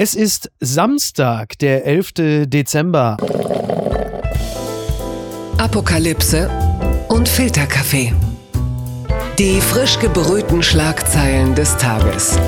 Es ist Samstag, der 11. Dezember. Apokalypse und Filterkaffee. Die frisch gebrühten Schlagzeilen des Tages.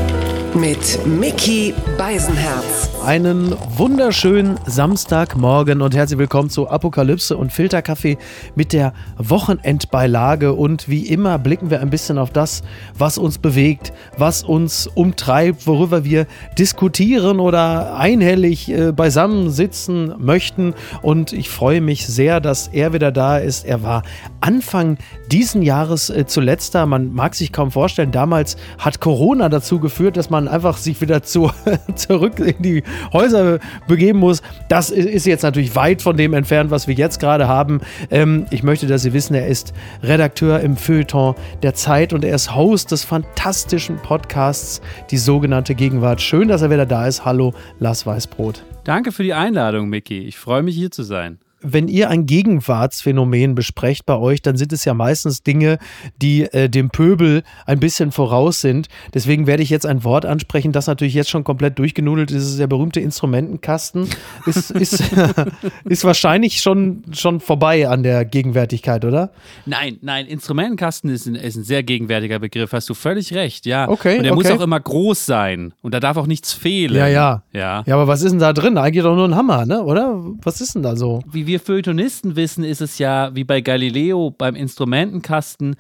Mit Mickey Beisenherz. Einen wunderschönen Samstagmorgen und herzlich willkommen zu Apokalypse und Filterkaffee mit der Wochenendbeilage. Und wie immer blicken wir ein bisschen auf das, was uns bewegt, was uns umtreibt, worüber wir diskutieren oder einhellig äh, beisammen sitzen möchten. Und ich freue mich sehr, dass er wieder da ist. Er war Anfang diesen Jahres äh, zuletzt da. Man mag sich kaum vorstellen, damals hat Corona dazu geführt, dass man man einfach sich wieder zu, zurück in die Häuser begeben muss. Das ist jetzt natürlich weit von dem entfernt, was wir jetzt gerade haben. Ähm, ich möchte, dass Sie wissen, er ist Redakteur im Feuilleton der Zeit und er ist Host des fantastischen Podcasts, die sogenannte Gegenwart. Schön, dass er wieder da ist. Hallo, Lars Weißbrot. Danke für die Einladung, Mickey. Ich freue mich, hier zu sein wenn ihr ein Gegenwartsphänomen besprecht bei euch, dann sind es ja meistens Dinge, die äh, dem Pöbel ein bisschen voraus sind. Deswegen werde ich jetzt ein Wort ansprechen, das natürlich jetzt schon komplett durchgenudelt ist. Der berühmte Instrumentenkasten. Ist, ist, ist wahrscheinlich schon, schon vorbei an der Gegenwärtigkeit, oder? Nein, nein, Instrumentenkasten ist ein, ist ein sehr gegenwärtiger Begriff. Hast du völlig recht, ja. Okay. Und der okay. muss auch immer groß sein. Und da darf auch nichts fehlen. Ja, ja. Ja, ja aber was ist denn da drin? Eigentlich doch nur ein Hammer, ne? Oder? Was ist denn da so? Wie wir Feuilletonisten wissen, ist es ja wie bei Galileo beim Instrumentenkasten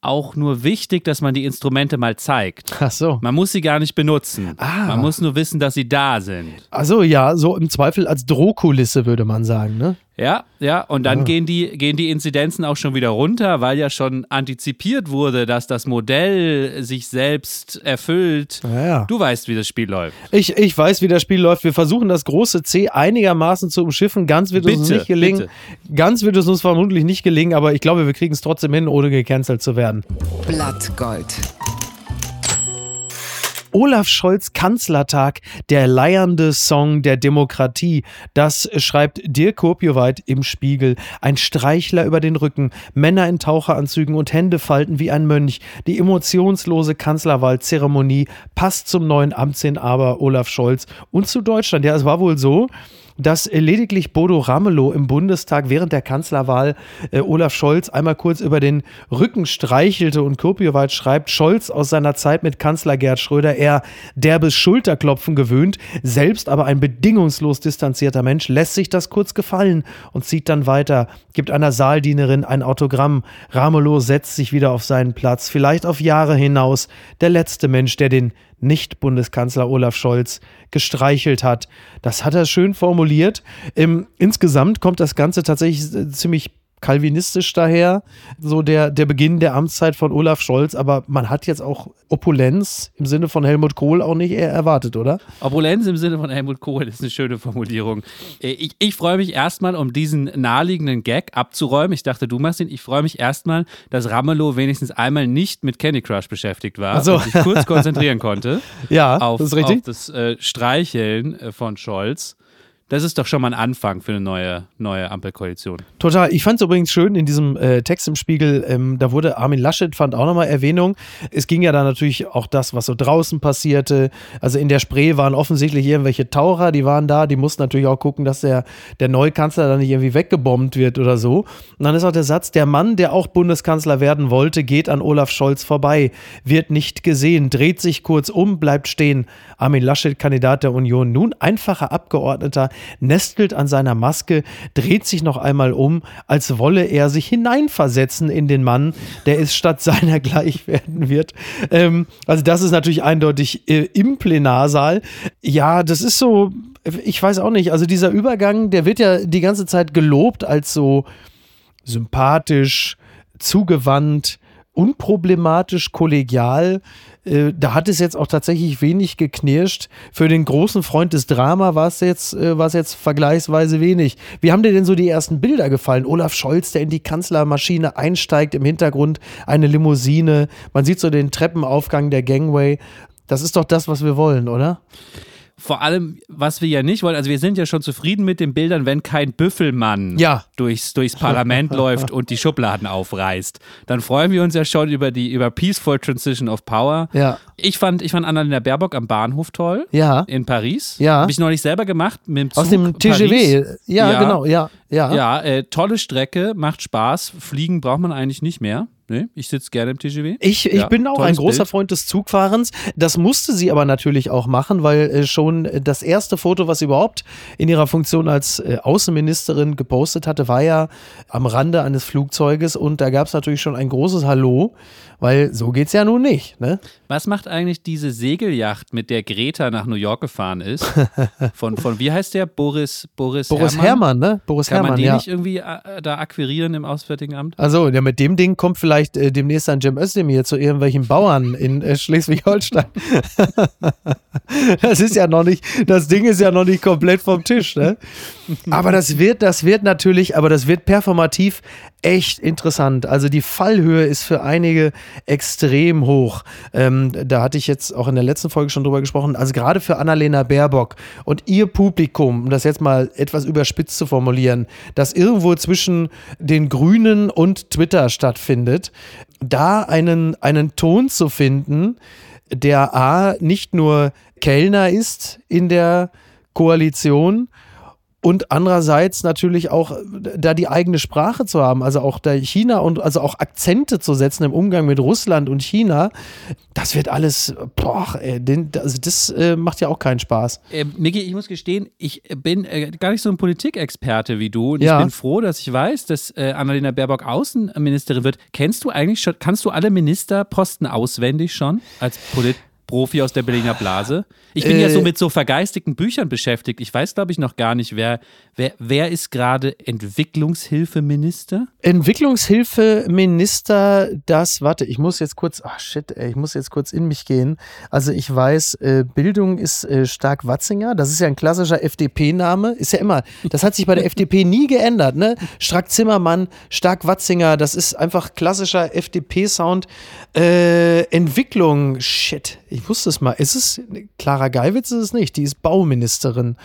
auch nur wichtig, dass man die Instrumente mal zeigt. Ach so. Man muss sie gar nicht benutzen. Ah. Man muss nur wissen, dass sie da sind. Ach so, ja, so im Zweifel als Drohkulisse würde man sagen, ne? Ja, ja, und dann Ah. gehen, die, gehen die Inzidenzen auch schon wieder runter, weil ja schon antizipiert wurde, dass das Modell sich selbst erfüllt. Ja, ja. Du weißt, wie das Spiel läuft. Ich, ich weiß, wie das Spiel läuft. Wir versuchen das große C einigermaßen zu umschiffen. Ganz wird es uns Bitte, nicht gelingen. Ganz wird es uns vermutlich nicht gelingen, aber ich glaube, wir kriegen es trotzdem hin, ohne gecancelt zu werden. Blattgold. Olaf Scholz Kanzlertag, der leiernde Song der Demokratie. Das schreibt Dirk Kurpioweit im Spiegel. Ein Streichler über den Rücken, Männer in Taucheranzügen und Hände falten wie ein Mönch. Die emotionslose Kanzlerwahlzeremonie passt zum neuen Amtsinhaber Olaf Scholz und zu Deutschland. Ja, es war wohl so, dass lediglich Bodo Ramelow im Bundestag während der Kanzlerwahl äh, Olaf Scholz einmal kurz über den Rücken streichelte und Kurpioweit schreibt, Scholz aus seiner Zeit mit Kanzler Gerd Schröder eher derbes Schulterklopfen gewöhnt, selbst aber ein bedingungslos distanzierter Mensch, lässt sich das kurz gefallen und zieht dann weiter, gibt einer Saaldienerin ein Autogramm. Ramelow setzt sich wieder auf seinen Platz, vielleicht auf Jahre hinaus, der letzte Mensch, der den nicht-Bundeskanzler Olaf Scholz gestreichelt hat. Das hat er schön formuliert. Ähm, insgesamt kommt das Ganze tatsächlich äh, ziemlich kalvinistisch daher, so der, der Beginn der Amtszeit von Olaf Scholz, aber man hat jetzt auch Opulenz im Sinne von Helmut Kohl auch nicht eher erwartet, oder? Opulenz im Sinne von Helmut Kohl ist eine schöne Formulierung. Äh, Ich, ich freue mich erstmal, um diesen naheliegenden Gag abzuräumen. Ich dachte, du machst ihn. Ich freue mich erstmal, dass Ramelow wenigstens einmal nicht mit Candy Crush beschäftigt war Ach so. und sich kurz konzentrieren konnte Ja, auf das ist richtig. auf das äh, Streicheln äh, von Scholz. Das ist doch schon mal ein Anfang für eine neue, neue Ampelkoalition. Total. Ich fand es übrigens schön in diesem äh, Text im Spiegel, ähm, da wurde Armin Laschet, fand auch nochmal Erwähnung. Es ging ja dann natürlich auch das, was so draußen passierte. Also in der Spree waren offensichtlich irgendwelche Taucher, die waren da, die mussten natürlich auch gucken, dass der, der neue Kanzler dann nicht irgendwie weggebombt wird oder so. Und dann ist auch der Satz, der Mann, der auch Bundeskanzler werden wollte, geht an Olaf Scholz vorbei, wird nicht gesehen, dreht sich kurz um, bleibt stehen. Armin Laschet, Kandidat der Union, nun einfacher Abgeordneter, nestelt an seiner Maske, dreht sich noch einmal um, als wolle er sich hineinversetzen in den Mann, der es statt seiner gleich werden wird. Ähm, also das ist natürlich eindeutig äh, im Plenarsaal. Ja, das ist so, ich weiß auch nicht, also dieser Übergang, der wird ja die ganze Zeit gelobt als so sympathisch, zugewandt, unproblematisch, kollegial. Äh, da hat es jetzt auch tatsächlich wenig geknirscht. Für den großen Freund des Drama war es jetzt, äh, war es jetzt vergleichsweise wenig. Wie haben dir denn so die ersten Bilder gefallen? Olaf Scholz, der in die Kanzlermaschine einsteigt, im Hintergrund eine Limousine. Man sieht so den Treppenaufgang der Gangway. Das ist doch das, was wir wollen, oder? Vor allem, was wir ja nicht wollen, also wir sind ja schon zufrieden mit den Bildern, wenn kein Büffelmann Ja. durchs, durchs Parlament läuft und die Schubladen aufreißt. Dann freuen wir uns ja schon über die über Peaceful Transition of Power. Ja. Ich fand, ich fand Annalena Baerbock am Bahnhof toll. Ja. In Paris. Ja. Habe ich nicht selber gemacht. Mit dem Zug Aus dem TGW. Ja, Ja. genau, ja. Ja. Ja, äh, tolle Strecke, macht Spaß. Fliegen braucht man eigentlich nicht mehr. Nee, ich sitze gerne im TGW. Ich, ich Ja, bin auch ein großer Bild. Freund des Zugfahrens. Das musste sie aber natürlich auch machen, weil äh, schon das erste Foto, was sie überhaupt in ihrer Funktion als äh, Außenministerin gepostet hatte, war ja am Rande eines Flugzeuges und da gab es natürlich schon ein großes Hallo, weil so geht's ja nun nicht. Ne? Was macht eigentlich diese Segelyacht, mit der Greta nach New York gefahren ist? Von, von wie heißt der? Boris, Boris, Boris Herrmann? Herrmann, ne? Boris Kann Herrmann, man den ja. nicht irgendwie äh, da akquirieren im Auswärtigen Amt? Also, ja, mit dem Ding kommt vielleicht äh, demnächst ein Cem Özdemir zu irgendwelchen Bauern in äh, Schleswig-Holstein. das ist ja noch nicht, das Ding ist ja noch nicht komplett vom Tisch, ne? Aber das wird, das wird natürlich, aber das wird performativ echt interessant. Also die Fallhöhe ist für einige extrem hoch. Ähm, da hatte ich jetzt auch in der letzten Folge schon drüber gesprochen. Also gerade für Annalena Baerbock und ihr Publikum, um das jetzt mal etwas überspitzt zu formulieren, das irgendwo zwischen den Grünen und Twitter stattfindet, da einen, einen Ton zu finden, der A, nicht nur Kellner ist in der Koalition, und andererseits natürlich auch äh, da die eigene Sprache zu haben, also auch da China und also auch Akzente zu setzen im Umgang mit Russland und China, das wird alles, boah, ey, den, also das äh, macht ja auch keinen Spaß. Äh, Miki, ich muss gestehen, ich bin äh, gar nicht so ein Politikexperte wie du. Und Ja. ich bin froh, dass ich weiß, dass äh, Annalena Baerbock Außenministerin wird. Kennst du eigentlich schon, kannst du alle Ministerposten auswendig schon als Politprofi aus der Berliner Blase? Ich bin ja Äh, so mit so vergeistigten Büchern beschäftigt. Ich weiß, glaube ich, noch gar nicht, wer, wer, wer ist gerade Entwicklungshilfeminister? Entwicklungshilfeminister, das, warte, ich muss jetzt kurz, ach shit, ey, ich muss jetzt kurz in mich gehen. Also ich weiß, äh, Bildung ist äh, Stark Watzinger, das ist ja ein klassischer FDP-Name, ist ja immer, das hat sich bei der FDP nie geändert, ne? Strack Zimmermann, Stark Watzinger, das ist einfach klassischer FDP-Sound. Äh, Entwicklung, shit, ich wusste es mal. Ist es, Clara Geiwitz ist es nicht, die ist Bauministerin.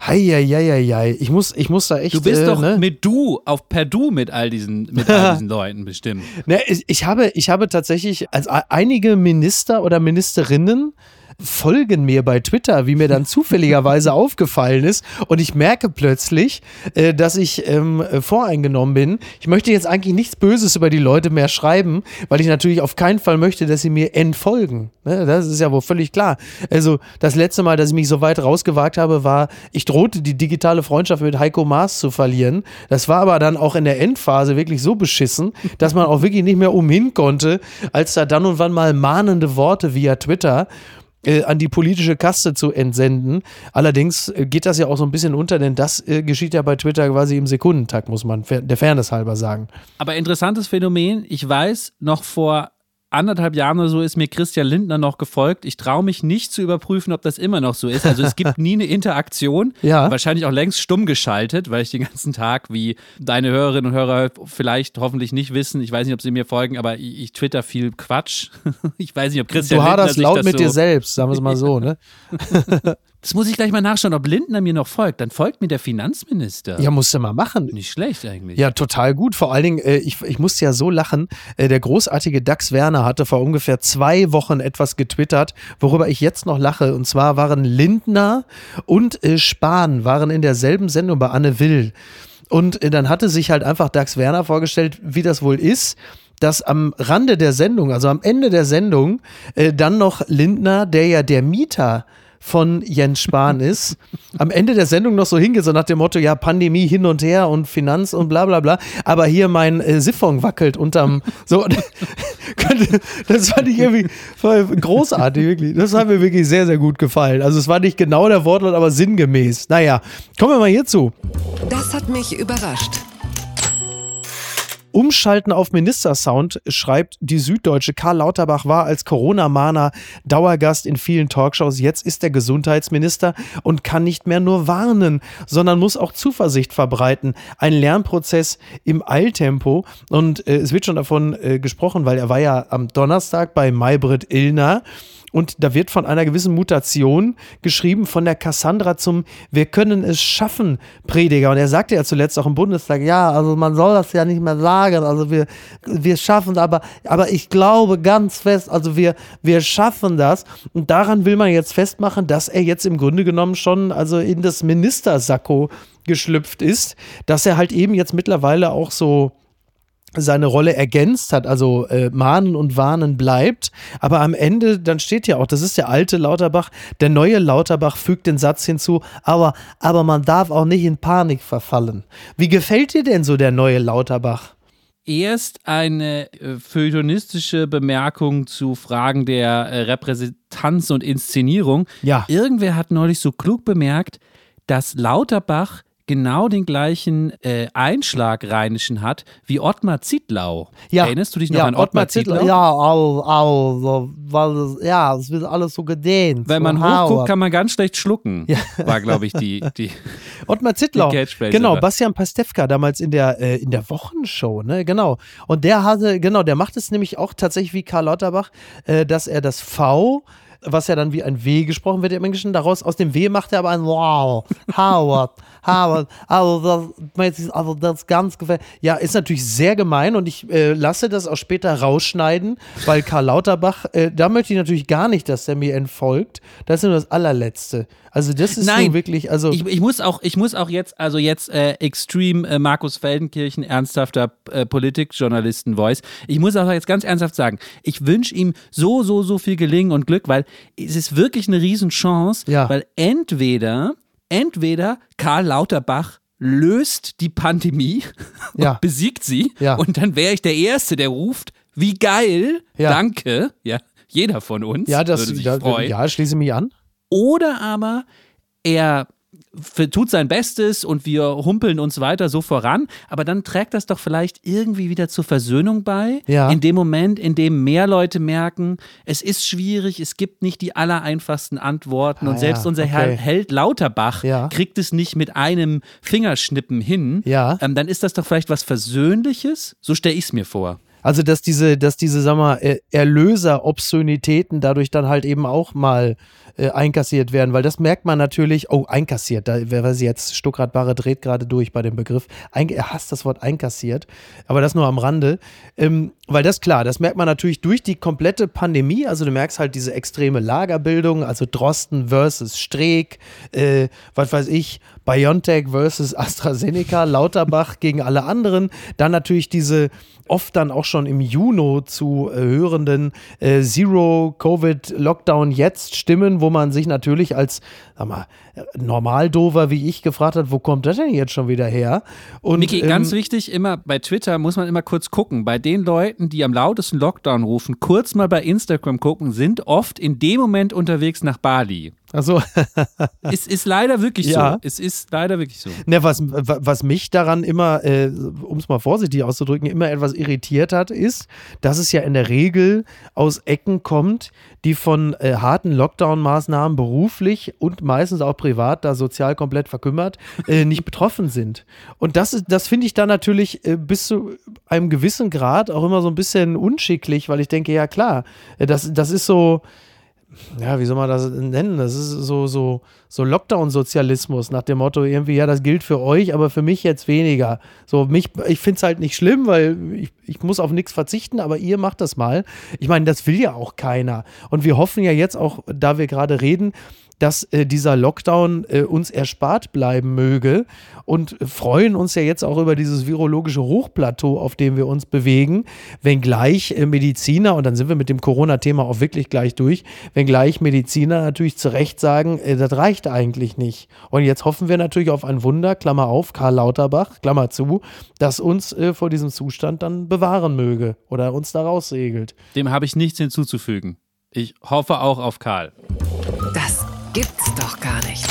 Heieieiei, ich muss, ich muss da echt. Du bist äh, doch ne? mit du auf per du mit all diesen, mit all diesen Leuten bestimmt. Ne, ich, ich, habe, ich habe tatsächlich, als einige Minister oder Ministerinnen folgen mir bei Twitter, wie mir dann zufälligerweise aufgefallen ist. Und ich merke plötzlich, äh, dass ich ähm, äh, voreingenommen bin. Ich möchte jetzt eigentlich nichts Böses über die Leute mehr schreiben, weil ich natürlich auf keinen Fall möchte, dass sie mir entfolgen. Ne, das ist ja wohl völlig klar. Also das letzte Mal, dass ich mich so weit rausgewagt habe, war, ich drohte die digitale Freundschaft mit Heiko Maas zu verlieren. Das war aber dann auch in der Endphase wirklich so beschissen, dass man auch wirklich nicht mehr umhin konnte, als da dann und wann mal mahnende Worte via Twitter äh, an die politische Kaste zu entsenden. Allerdings äh, geht das ja auch so ein bisschen unter, denn das äh, geschieht ja bei Twitter quasi im Sekundentakt, muss man der Fairness halber sagen. Aber interessantes Phänomen. Ich weiß, noch vor anderthalb Jahren oder so ist mir Christian Lindner noch gefolgt. Ich traue mich nicht zu überprüfen, ob das immer noch so ist. Also es gibt nie eine Interaktion. Ja. Wahrscheinlich auch längst stumm geschaltet, weil ich den ganzen Tag, wie deine Hörerinnen und Hörer vielleicht hoffentlich nicht wissen, ich weiß nicht, ob sie mir folgen, aber ich, ich twitter viel Quatsch. Ich weiß nicht, ob Christian Du Lindner haderst sich laut das mit so dir selbst, sagen wir es mal so, ne? Das muss ich gleich mal nachschauen, ob Lindner mir noch folgt. Dann folgt mir der Finanzminister. Ja, musst du mal machen. Nicht schlecht eigentlich. Ja, total gut. Vor allen Dingen, äh, ich, ich musste ja so lachen. Äh, der großartige Dax Werner hatte vor ungefähr zwei Wochen etwas getwittert, worüber ich jetzt noch lache. Und zwar waren Lindner und äh, Spahn waren in derselben Sendung bei Anne Will. Und äh, dann hatte sich halt einfach Dax Werner vorgestellt, wie das wohl ist dass am Rande der Sendung, also am Ende der Sendung, äh, dann noch Lindner, der ja der Mieter von Jens Spahn ist, am Ende der Sendung noch so hingeht, so nach dem Motto, ja, Pandemie hin und her und Finanz und bla bla bla, aber hier mein äh, Siphon wackelt unterm, so, das fand ich irgendwie voll großartig, wirklich. Das hat mir wirklich sehr, sehr gut gefallen. Also es war nicht genau der Wortlaut, aber sinngemäß. Naja, kommen wir mal hierzu. Das hat mich überrascht. Umschalten auf Ministersound, schreibt die Süddeutsche. Karl Lauterbach war als Corona-Mahner Dauergast in vielen Talkshows. Jetzt ist er Gesundheitsminister und kann nicht mehr nur warnen, sondern muss auch Zuversicht verbreiten. Ein Lernprozess im Eiltempo. Und äh, es wird schon davon äh, gesprochen, weil er war ja am Donnerstag bei Maybrit Illner. Und da wird von einer gewissen Mutation geschrieben, von der Cassandra zum Wir können es schaffen, Prediger. Und er sagte ja zuletzt auch im Bundestag, ja, also man soll das ja nicht mehr sagen. Also wir, wir schaffen es, aber, aber ich glaube ganz fest, also wir, wir schaffen das. Und daran will man jetzt festmachen, dass er jetzt im Grunde genommen schon also in das Ministersacko geschlüpft ist, dass er halt eben jetzt mittlerweile auch so seine Rolle ergänzt hat, also äh, mahnen und warnen bleibt. Aber am Ende, dann steht ja auch, das ist der alte Lauterbach, der neue Lauterbach fügt den Satz hinzu, aber, aber man darf auch nicht in Panik verfallen. Wie gefällt dir denn so der neue Lauterbach? Erst eine äh, feuilletonistische Bemerkung zu Fragen der äh, Repräsentanz und Inszenierung. Ja. Irgendwer hat neulich so klug bemerkt, dass Lauterbach genau den gleichen äh, Einschlag rheinischen hat wie Ottmar Zittlau. Ja. Erinnerst du dich noch ja, an Ottmar, Zittlau? Ja, also, also, weil es, ja, es wird alles so gedehnt. Wenn man so hochguckt, Howard. kann man ganz schlecht schlucken. Ja. War, glaube ich, die, die Ottmar Zittlau. Die Genau, war. Bastian Pastewka damals in der, äh, in der Wochenshow, ne? Genau. Und der hatte, genau, der macht es nämlich auch tatsächlich wie Karl Lauterbach, äh, dass er das V was ja dann wie ein W gesprochen wird im Englischen, daraus aus dem W macht er aber ein Wow, Howard, Howard, also das, also das ganz gefällt. Ja, ist natürlich sehr gemein und ich äh, lasse das auch später rausschneiden, weil Karl Lauterbach, äh, da möchte ich natürlich gar nicht, dass er mir entfolgt. Das ist nur das allerletzte. Also das ist Nein, so wirklich, also ich, ich muss auch, ich muss auch jetzt, also jetzt äh, Extreme äh, Markus Feldenkirchen, ernsthafter äh, Politikjournalisten-Voice. Ich muss auch jetzt ganz ernsthaft sagen, ich wünsche ihm so, so, so viel Gelingen und Glück, weil es ist wirklich eine Riesenchance, Ja. weil entweder, entweder Karl Lauterbach löst die Pandemie Ja. und besiegt sie Ja. und dann wäre ich der Erste, der ruft, wie geil, Ja. danke, ja, jeder von uns ja, das, würde sich da, freuen. ja, schließe mich an. Oder aber er tut sein Bestes und wir humpeln uns weiter so voran, aber dann trägt das doch vielleicht irgendwie wieder zur Versöhnung bei. Ja. In dem Moment, in dem mehr Leute merken, es ist schwierig, es gibt nicht die allereinfachsten Antworten Ah, und selbst ja, unser okay. Herr Held Lauterbach Ja. kriegt es nicht mit einem Fingerschnippen hin. Ähm, dann ist das doch vielleicht was Versöhnliches. So stelle ich es mir vor. Also, dass diese, dass diese, sag mal, Erlöser-Obszönitäten dadurch dann halt eben auch mal äh, einkassiert werden, weil das merkt man natürlich, oh, einkassiert, da wäre sie jetzt, Stuckrad Barre dreht gerade durch bei dem Begriff. Ein, er hasst das Wort einkassiert, aber das nur am Rande. Ähm, weil das klar, das merkt man natürlich durch die komplette Pandemie. Also du merkst halt diese extreme Lagerbildung, also Drosten versus Streeck, äh, was weiß ich, BioNTech versus AstraZeneca, Lauterbach gegen alle anderen. Dann natürlich diese oft dann auch schon im Juni zu äh, hörenden äh, Zero-Covid-Lockdown jetzt Stimmen, wo man sich natürlich als, sag mal, Normaldover wie ich gefragt hat, wo kommt das denn jetzt schon wieder her? Und, Niki, ähm, ganz wichtig, immer bei Twitter muss man immer kurz gucken. Bei den Leuten, die am lautesten Lockdown rufen, kurz mal bei Instagram gucken, sind oft in dem Moment unterwegs nach Bali. Also, Es ist leider wirklich Ja. so. Es ist leider wirklich so. Ne, was, was mich daran immer, äh, um es mal vorsichtig auszudrücken, immer etwas irritiert hat, ist, dass es ja in der Regel aus Ecken kommt, die von äh, harten Lockdown-Maßnahmen beruflich und meistens auch privat, da sozial komplett verkümmert, äh, nicht betroffen sind. Und das, ist- das finde ich dann natürlich äh, bis zu einem gewissen Grad auch immer so ein bisschen unschicklich, weil ich denke, ja klar, äh, das, das ist so ja, wie soll man das nennen? Das ist so, so, so Lockdown-Sozialismus nach dem Motto, irgendwie, ja, das gilt für euch, aber für mich jetzt weniger. So, mich, ich finde es halt nicht schlimm, weil ich, ich muss auf nichts verzichten, aber ihr macht das mal. Ich meine, das will ja auch keiner. Und wir hoffen ja jetzt auch, da wir gerade reden, dass äh, dieser Lockdown äh, uns erspart bleiben möge und freuen uns ja jetzt auch über dieses virologische Hochplateau, auf dem wir uns bewegen, wenngleich äh, Mediziner, und dann sind wir mit dem Corona-Thema auch wirklich gleich durch, wenngleich Mediziner natürlich zu Recht sagen, äh, das reicht eigentlich nicht. Und jetzt hoffen wir natürlich auf ein Wunder, Klammer auf, Karl Lauterbach, Klammer zu, das uns äh, vor diesem Zustand dann bewahren möge oder uns da raussegelt. Dem habe ich nichts hinzuzufügen. Ich hoffe auch auf Karl. Das gibt's doch gar nicht.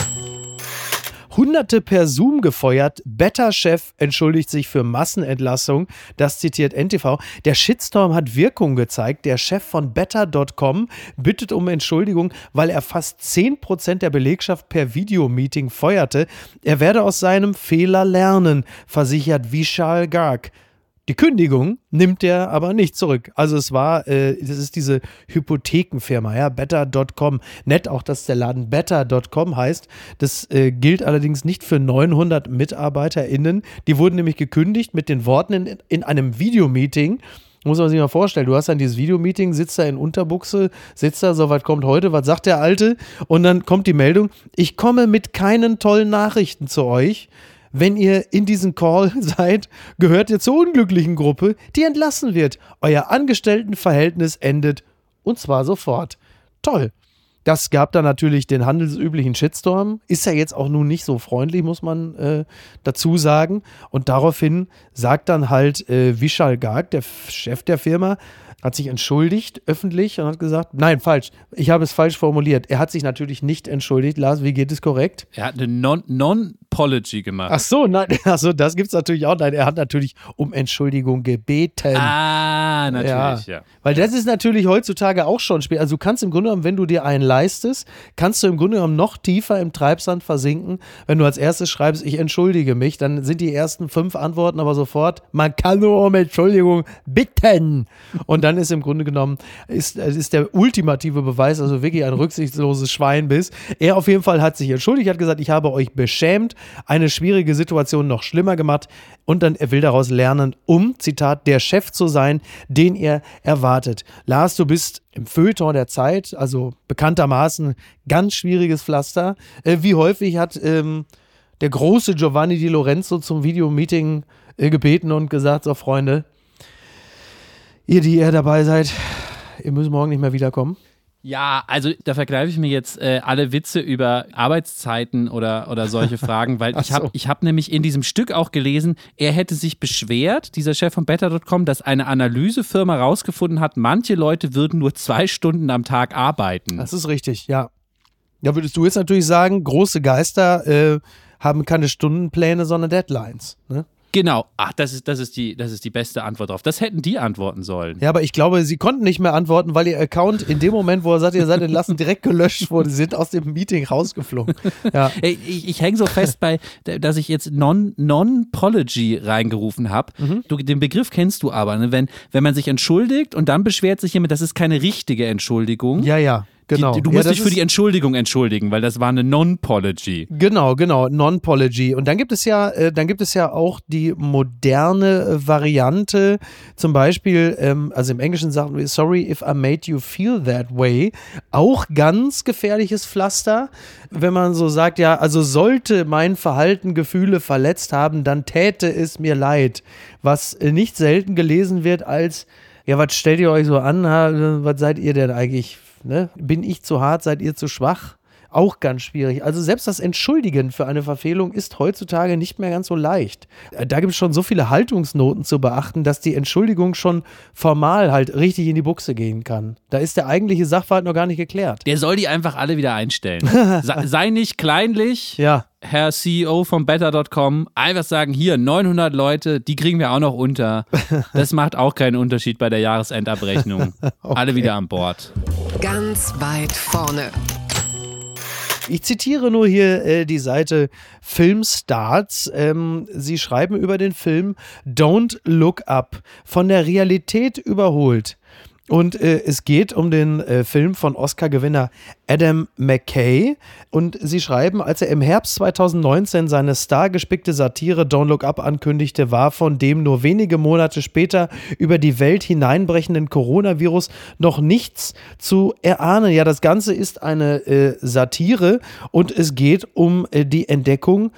Hunderte per Zoom gefeuert. Better-Chef entschuldigt sich für Massenentlassung. Das zitiert NTV. Der Shitstorm hat Wirkung gezeigt. Der Chef von Better.com bittet um Entschuldigung, weil er fast 10% der Belegschaft per Videomeeting feuerte. Er werde aus seinem Fehler lernen, versichert Vishal Garg. Die Kündigung nimmt er aber nicht zurück. Also es war, äh, das ist diese Hypothekenfirma, ja, better.com. Nett auch, dass der Laden better.com heißt. Das äh, gilt allerdings nicht für 900 MitarbeiterInnen. Die wurden nämlich gekündigt mit den Worten in, in einem Videomeeting. Muss man sich mal vorstellen, du hast dann dieses Videomeeting, sitzt da in Unterbuchse, sitzt da, so was kommt heute, was sagt der Alte? Und dann kommt die Meldung, ich komme mit keinen tollen Nachrichten zu euch wenn ihr in diesem Call seid, gehört ihr zur unglücklichen Gruppe, die entlassen wird. Euer Angestelltenverhältnis endet und zwar sofort. Toll. Das gab dann natürlich den handelsüblichen Shitstorm. Ist ja jetzt auch nun nicht so freundlich, muss man äh, dazu sagen. Und daraufhin sagt dann halt äh, Vishal Garg, der Chef der Firma, hat sich entschuldigt öffentlich und hat gesagt, nein, falsch, ich habe es falsch formuliert. Er hat sich natürlich nicht entschuldigt. Lars, wie geht es korrekt? Er hat eine Non-Apology gemacht. Ach so, nein, also das gibt es natürlich auch. Nein, er hat natürlich um Entschuldigung gebeten. Ah, natürlich, ja. ja. Weil das ist natürlich heutzutage auch schon spät. Also du kannst im Grunde genommen, wenn du dir einen leistest, kannst du im Grunde genommen noch tiefer im Treibsand versinken. Wenn du als erstes schreibst, ich entschuldige mich, dann sind die ersten fünf Antworten aber sofort, man kann nur um Entschuldigung bitten. Und dann ist im Grunde genommen, ist, ist der ultimative Beweis, also wirklich ein rücksichtsloses Schwein bist. Er auf jeden Fall hat sich entschuldigt, hat gesagt, ich habe euch beschämt, eine schwierige Situation noch schlimmer gemacht und dann er will daraus lernen, um, Zitat, der Chef zu sein, den er erwartet. Lars, du bist im Feuilleton der Zeit, also bekanntermaßen ganz schwieriges Pflaster. Äh, wie häufig hat ähm, der große Giovanni Di Lorenzo zum Videomeeting äh, gebeten und gesagt, so Freunde, ihr, die ihr dabei seid, ihr müsst morgen nicht mehr wiederkommen. Ja, also da vergreife ich mir jetzt äh, alle Witze über Arbeitszeiten oder, oder solche Fragen, weil ich habe ich hab nämlich in diesem Stück auch gelesen, er hätte sich beschwert, dieser Chef von Better.com, dass eine Analysefirma rausgefunden hat, manche Leute würden nur zwei Stunden am Tag arbeiten. Das ist richtig, ja. Ja, würdest du jetzt natürlich sagen, große Geister äh, haben keine Stundenpläne, sondern Deadlines. Ne? Genau, ach, das ist, das, ist die, das ist die beste Antwort drauf. Das hätten die antworten sollen. Ja, aber ich glaube, sie konnten nicht mehr antworten, weil ihr Account in dem Moment, wo er sagt, ihr seid entlassen, direkt gelöscht wurde. Sie sind aus dem Meeting rausgeflogen. Ja. Ich, ich hänge so fest bei, dass ich jetzt Non-Pology non reingerufen habe. Mhm. den Begriff kennst du aber, ne? wenn, wenn man sich entschuldigt und dann beschwert sich jemand, das ist keine richtige Entschuldigung. Ja, ja. Genau. Die, du musst ja, dich für die Entschuldigung entschuldigen, weil das war eine Non-Pology. Genau, genau, Non-Pology. Und dann gibt es ja, äh, dann gibt es ja auch die moderne Variante, zum Beispiel, ähm, also im Englischen sagen wir, sorry if I made you feel that way. Auch ganz gefährliches Pflaster, wenn man so sagt, ja, also sollte mein Verhalten Gefühle verletzt haben, dann täte es mir leid. Was nicht selten gelesen wird als ja, was stellt ihr euch so an? Was seid ihr denn eigentlich Ne? Bin ich zu hart, seid ihr zu schwach? Auch ganz schwierig. Also selbst das Entschuldigen für eine Verfehlung ist heutzutage nicht mehr ganz so leicht. Äh, da gibt es schon so viele Haltungsnoten zu beachten, dass die Entschuldigung schon formal halt richtig in die Buchse gehen kann. Da ist der eigentliche Sachverhalt noch gar nicht geklärt. Der soll die einfach alle wieder einstellen. Sei nicht kleinlich. Ja. Herr CEO von Better.com, einfach sagen, hier 900 Leute, die kriegen wir auch noch unter. Das macht auch keinen Unterschied bei der Jahresendabrechnung. okay. Alle wieder an Bord. Ganz weit vorne. Ich zitiere nur hier äh, die Seite Filmstarts. Ähm, sie schreiben über den Film Don't Look Up, von der Realität überholt. Und äh, es geht um den äh, Film von Oscar-Gewinner Adam McKay. Und sie schreiben, als er im Herbst 2019 seine stargespickte Satire Don't Look Up ankündigte, war von dem nur wenige Monate später über die Welt hineinbrechenden Coronavirus noch nichts zu erahnen. Ja, das Ganze ist eine äh, Satire und es geht um äh, die Entdeckung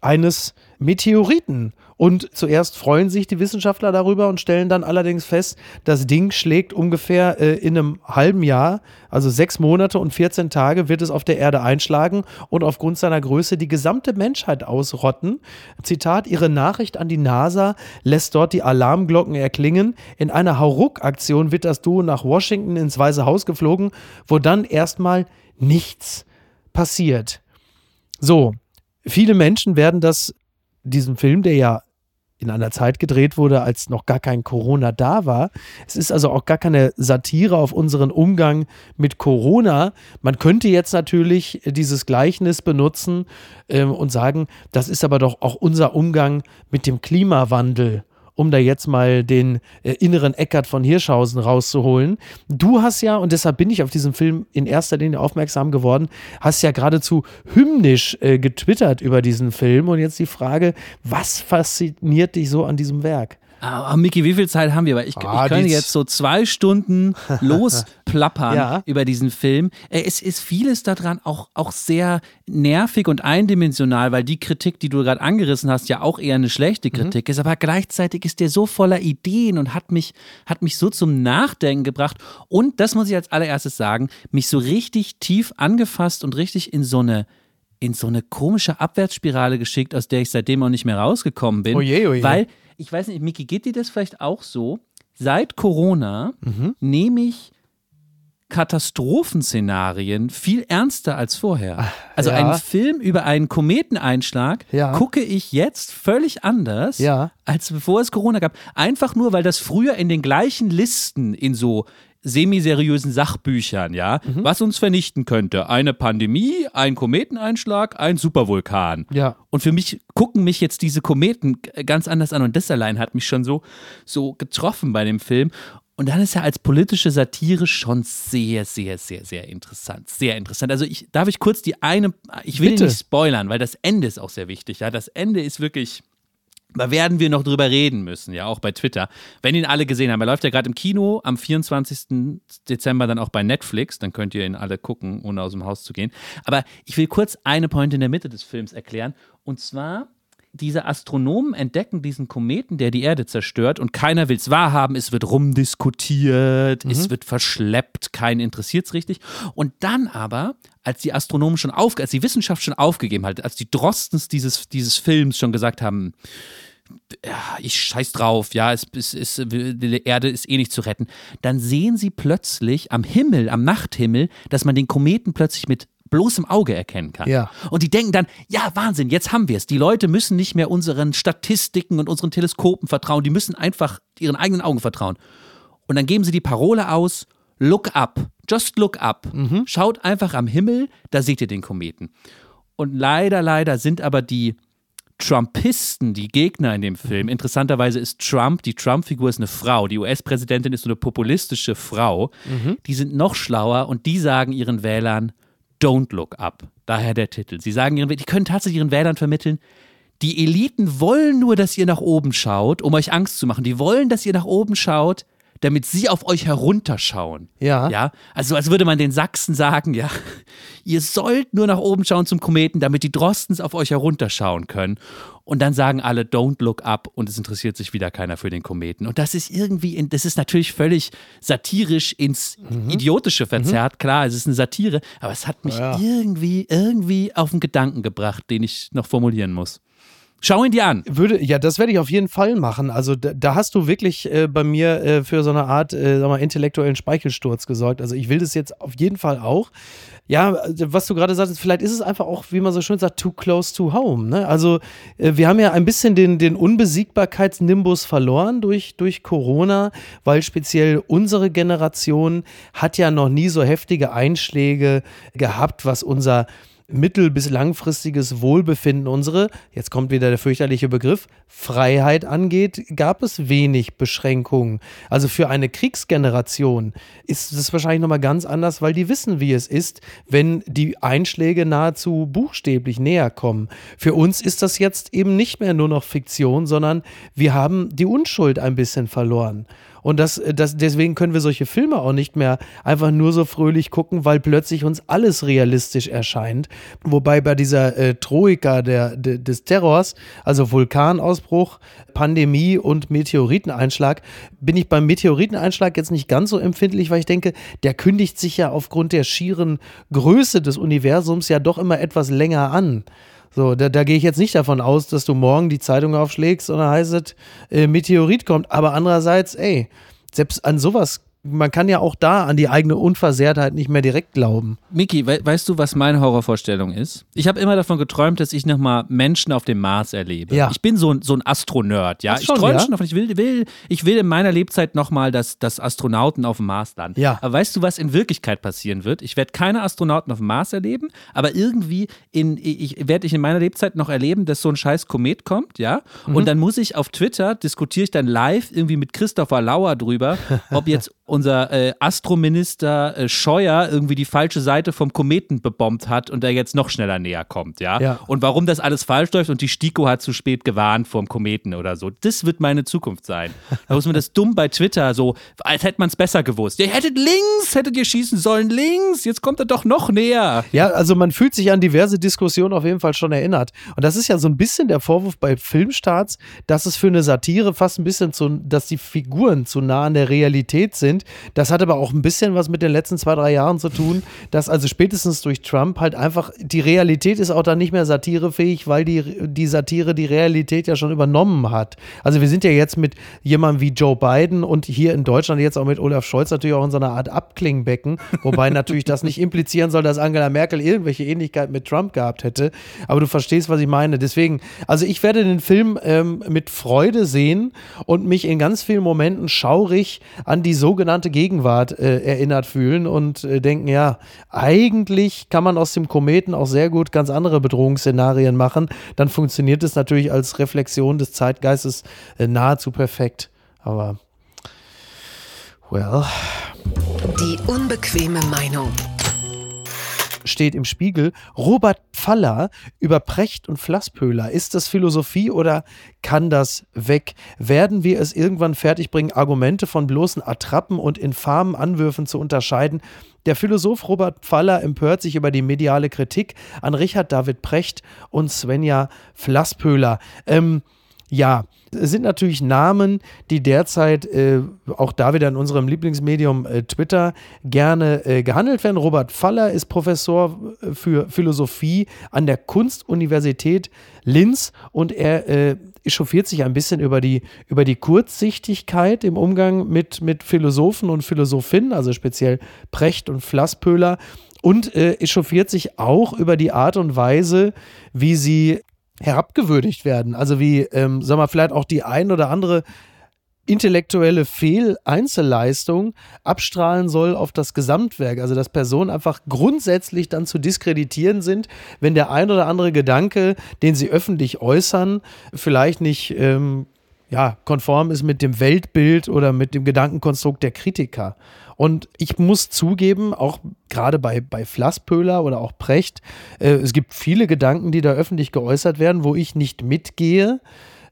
eines Meteoriten. Und zuerst freuen sich die Wissenschaftler darüber und stellen dann allerdings fest, das Ding schlägt ungefähr äh, in einem halben Jahr, also sechs Monate und 14 Tage, wird es auf der Erde einschlagen und aufgrund seiner Größe die gesamte Menschheit ausrotten. Zitat, ihre Nachricht an die NASA lässt dort die Alarmglocken erklingen. In einer Hauruck-Aktion wird das Duo nach Washington ins Weiße Haus geflogen, wo dann erstmal nichts passiert. So, viele Menschen werden das, diesen Film, der ja in einer Zeit gedreht wurde, als noch gar kein Corona da war. Es ist also auch gar keine Satire auf unseren Umgang mit Corona. Man könnte jetzt natürlich dieses Gleichnis benutzen ähm, und sagen, das ist aber doch auch unser Umgang mit dem Klimawandel um da jetzt mal den äh, inneren Eckart von Hirschhausen rauszuholen. Du hast ja, und deshalb bin ich auf diesen Film in erster Linie aufmerksam geworden, hast ja geradezu hymnisch äh, getwittert über diesen Film. Und jetzt die Frage, was fasziniert dich so an diesem Werk? Ah, Miki, wie viel Zeit haben wir? Weil ich, Ah, ich könnte jetzt so zwei Stunden losplappern Ja. über diesen Film. Äh, Es ist vieles daran auch, auch sehr nervig und eindimensional, weil die Kritik, die du gerade angerissen hast, ja auch eher eine schlechte Kritik ist. Aber gleichzeitig ist der so voller Ideen und hat mich, hat mich so zum Nachdenken gebracht. Und das muss ich als allererstes sagen, mich so richtig tief angefasst und richtig in so eine in so eine komische Abwärtsspirale geschickt, aus der ich seitdem auch nicht mehr rausgekommen bin. Oje, oje. Weil, ich weiß nicht, Miki, geht dir das vielleicht auch so? Seit Corona Mhm. nehme ich Katastrophenszenarien viel ernster als vorher. Also ja. einen Film über einen Kometeneinschlag Ja. gucke ich jetzt völlig anders, Ja. als bevor es Corona gab. Einfach nur, weil das früher in den gleichen Listen in so semiseriösen Sachbüchern, ja, Mhm. was uns vernichten könnte. Eine Pandemie, ein Kometeneinschlag, ein Supervulkan. Ja. Und für mich gucken mich jetzt diese Kometen ganz anders an und das allein hat mich schon so, so getroffen bei dem Film. Und dann ist er als politische Satire schon sehr, sehr, sehr, sehr interessant. Sehr interessant. Also ich, darf ich kurz die eine, ich will Bitte. nicht spoilern, weil das Ende ist auch sehr wichtig. Ja, das Ende ist wirklich, da werden wir noch drüber reden müssen, ja, auch bei Twitter. Wenn ihn alle gesehen haben, er läuft ja gerade im Kino am 24. Dezember dann auch bei Netflix, dann könnt ihr ihn alle gucken, ohne aus dem Haus zu gehen. Aber ich will kurz eine Point in der Mitte des Films erklären. Und zwar, diese Astronomen entdecken diesen Kometen, der die Erde zerstört und keiner will es wahrhaben, es wird rumdiskutiert, es wird verschleppt, keinen interessiert es richtig. Und dann aber, als die Astronomen schon auf, als die Wissenschaft schon aufgegeben hat, als die Drostens dieses, dieses Films schon gesagt haben, ja, ich scheiß drauf, ja, es, es, es, die Erde ist eh nicht zu retten. Dann sehen sie plötzlich am Himmel, am Nachthimmel, dass man den Kometen plötzlich mit bloßem Auge erkennen kann. Ja. Und die denken dann, ja, Wahnsinn, jetzt haben wir es. Die Leute müssen nicht mehr unseren Statistiken und unseren Teleskopen vertrauen, die müssen einfach ihren eigenen Augen vertrauen. Und dann geben sie die Parole aus, look up, just look up. Schaut einfach am Himmel, da seht ihr den Kometen. Und leider, leider sind aber die Trumpisten, die Gegner in dem Film. Interessanterweise ist Trump, die Trump-Figur ist eine Frau. Die US-Präsidentin ist so eine populistische Frau. Die sind noch schlauer und die sagen ihren Wählern, don't look up. Daher der Titel. Sie sagen ihren, die können tatsächlich ihren Wählern vermitteln, die Eliten wollen nur, dass ihr nach oben schaut, um euch Angst zu machen. Die wollen, dass ihr nach oben schaut, damit sie auf euch herunterschauen. Ja. Ja. Also, als würde man den Sachsen sagen, ja, ihr sollt nur nach oben schauen zum Kometen, damit die Drostens auf euch herunterschauen können. Und dann sagen alle, don't look up und es interessiert sich wieder keiner für den Kometen. Und das ist irgendwie, in, das ist natürlich völlig satirisch ins Idiotische verzerrt. Klar, es ist eine Satire, aber es hat mich Ja. irgendwie, irgendwie auf einen Gedanken gebracht, den ich noch formulieren muss. Schau ihn dir an. Würde, ja, das werde ich auf jeden Fall machen. Also da, da hast du wirklich äh, bei mir äh, für so eine Art, äh, sag mal, intellektuellen Speichelsturz gesorgt. Also ich will das jetzt auf jeden Fall auch. Ja, also was du gerade sagtest, vielleicht ist es einfach auch, wie man so schön sagt, too close to home. Ne? Also äh, wir haben ja ein bisschen den, den Unbesiegbarkeitsnimbus verloren durch, durch Corona, weil speziell unsere Generation hat ja noch nie so heftige Einschläge gehabt, was unser mittel- bis langfristiges Wohlbefinden unsere, jetzt kommt wieder der fürchterliche Begriff, Freiheit angeht, gab es wenig Beschränkungen. Also für eine Kriegsgeneration ist es wahrscheinlich nochmal ganz anders, weil die wissen, wie es ist, wenn die Einschläge nahezu buchstäblich näher kommen. Für uns ist das jetzt eben nicht mehr nur noch Fiktion, sondern wir haben die Unschuld ein bisschen verloren. Und das, das, deswegen können wir solche Filme auch nicht mehr einfach nur so fröhlich gucken, weil plötzlich uns alles realistisch erscheint. Wobei bei dieser äh, Troika der, de, des Terrors, also Vulkanausbruch, Pandemie und Meteoriteneinschlag, bin ich beim Meteoriteneinschlag jetzt nicht ganz so empfindlich, weil ich denke, der kündigt sich ja aufgrund der schieren Größe des Universums ja doch immer etwas länger an. So, da, da gehe ich jetzt nicht davon aus, dass du morgen die Zeitung aufschlägst und dann heißt es, äh, Meteorit kommt. Aber andererseits, ey, selbst an sowas man kann ja auch da an die eigene Unversehrtheit nicht mehr direkt glauben. Miki, we weißt du, was meine Horrorvorstellung ist? Ich habe immer davon geträumt, dass ich nochmal Menschen auf dem Mars erlebe. Ja. Ich bin so, ein- so ein Astronerd, ja. Ach ich schon, träume ja? schon davon, ich will, will, ich will in meiner Lebzeit nochmal, dass, dass Astronauten auf dem Mars landen. Ja. Aber weißt du, was in Wirklichkeit passieren wird? Ich werde keine Astronauten auf dem Mars erleben, aber irgendwie in, ich, werde ich in meiner Lebzeit noch erleben, dass so ein scheiß Komet kommt, ja. Mhm. Und dann muss ich auf Twitter, diskutiere ich dann live irgendwie mit Christopher Lauer drüber, ob jetzt unser äh, Astrominister äh, Scheuer irgendwie die falsche Seite vom Kometen bebombt hat und er jetzt noch schneller näher kommt, ja? Ja. Und warum das alles falsch läuft und die STIKO hat zu spät gewarnt vom Kometen oder so. Das wird meine Zukunft sein. Da muss man das dumm bei Twitter so, als hätte man es besser gewusst. Ihr hättet links, hättet ihr schießen sollen, links, jetzt kommt er doch noch näher. Ja, also man fühlt sich an diverse Diskussionen auf jeden Fall schon erinnert. Und das ist ja so ein bisschen der Vorwurf bei Filmstarts, dass es für eine Satire fast ein bisschen zu, dass die Figuren zu nah an der Realität sind. Das hat aber auch ein bisschen was mit den letzten zwei, drei Jahren zu tun, dass also spätestens durch Trump halt einfach, die Realität ist auch dann nicht mehr satirefähig, weil die, die Satire die Realität ja schon übernommen hat. Also wir sind ja jetzt mit jemandem wie Joe Biden und hier in Deutschland jetzt auch mit Olaf Scholz natürlich auch in so einer Art Abklingbecken, wobei natürlich das nicht implizieren soll, dass Angela Merkel irgendwelche Ähnlichkeit mit Trump gehabt hätte. Aber du verstehst, was ich meine. Deswegen, also ich werde den Film ähm, mit Freude sehen und mich in ganz vielen Momenten schaurig an die sogenannte Gegenwart äh, erinnert fühlen und äh, denken, ja, eigentlich kann man aus dem Kometen auch sehr gut ganz andere Bedrohungsszenarien machen. Dann funktioniert es natürlich als Reflexion des Zeitgeistes äh, nahezu perfekt. Aber, well. Die unbequeme Meinung. Steht im Spiegel, Robert Pfaller über Precht und Flasspöhler. Ist das Philosophie oder kann das weg? Werden wir es irgendwann fertigbringen, Argumente von bloßen Attrappen und infamen Anwürfen zu unterscheiden? Der Philosoph Robert Pfaller empört sich über die mediale Kritik an Richard David Precht und Svenja Flasspöhler. Ähm, ja, es sind natürlich Namen, die derzeit äh, auch da wieder in unserem Lieblingsmedium äh, Twitter gerne äh, gehandelt werden. Robert Faller ist Professor äh, für Philosophie an der Kunstuniversität Linz und er äh, echauffiert sich ein bisschen über die, über die Kurzsichtigkeit im Umgang mit, mit Philosophen und Philosophinnen, also speziell Precht und Flasspöhler. Und äh, echauffiert sich auch über die Art und Weise, wie sie herabgewürdigt werden. Also wie, ähm, sagen wir, vielleicht auch die ein oder andere intellektuelle Fehl-Einzelleistung abstrahlen soll auf das Gesamtwerk. Also dass Personen einfach grundsätzlich dann zu diskreditieren sind, wenn der ein oder andere Gedanke, den sie öffentlich äußern, vielleicht nicht ähm, ja, konform ist mit dem Weltbild oder mit dem Gedankenkonstrukt der Kritiker. Und ich muss zugeben, auch gerade bei, bei Flasspöhler oder auch Precht, äh, es gibt viele Gedanken, die da öffentlich geäußert werden, wo ich nicht mitgehe.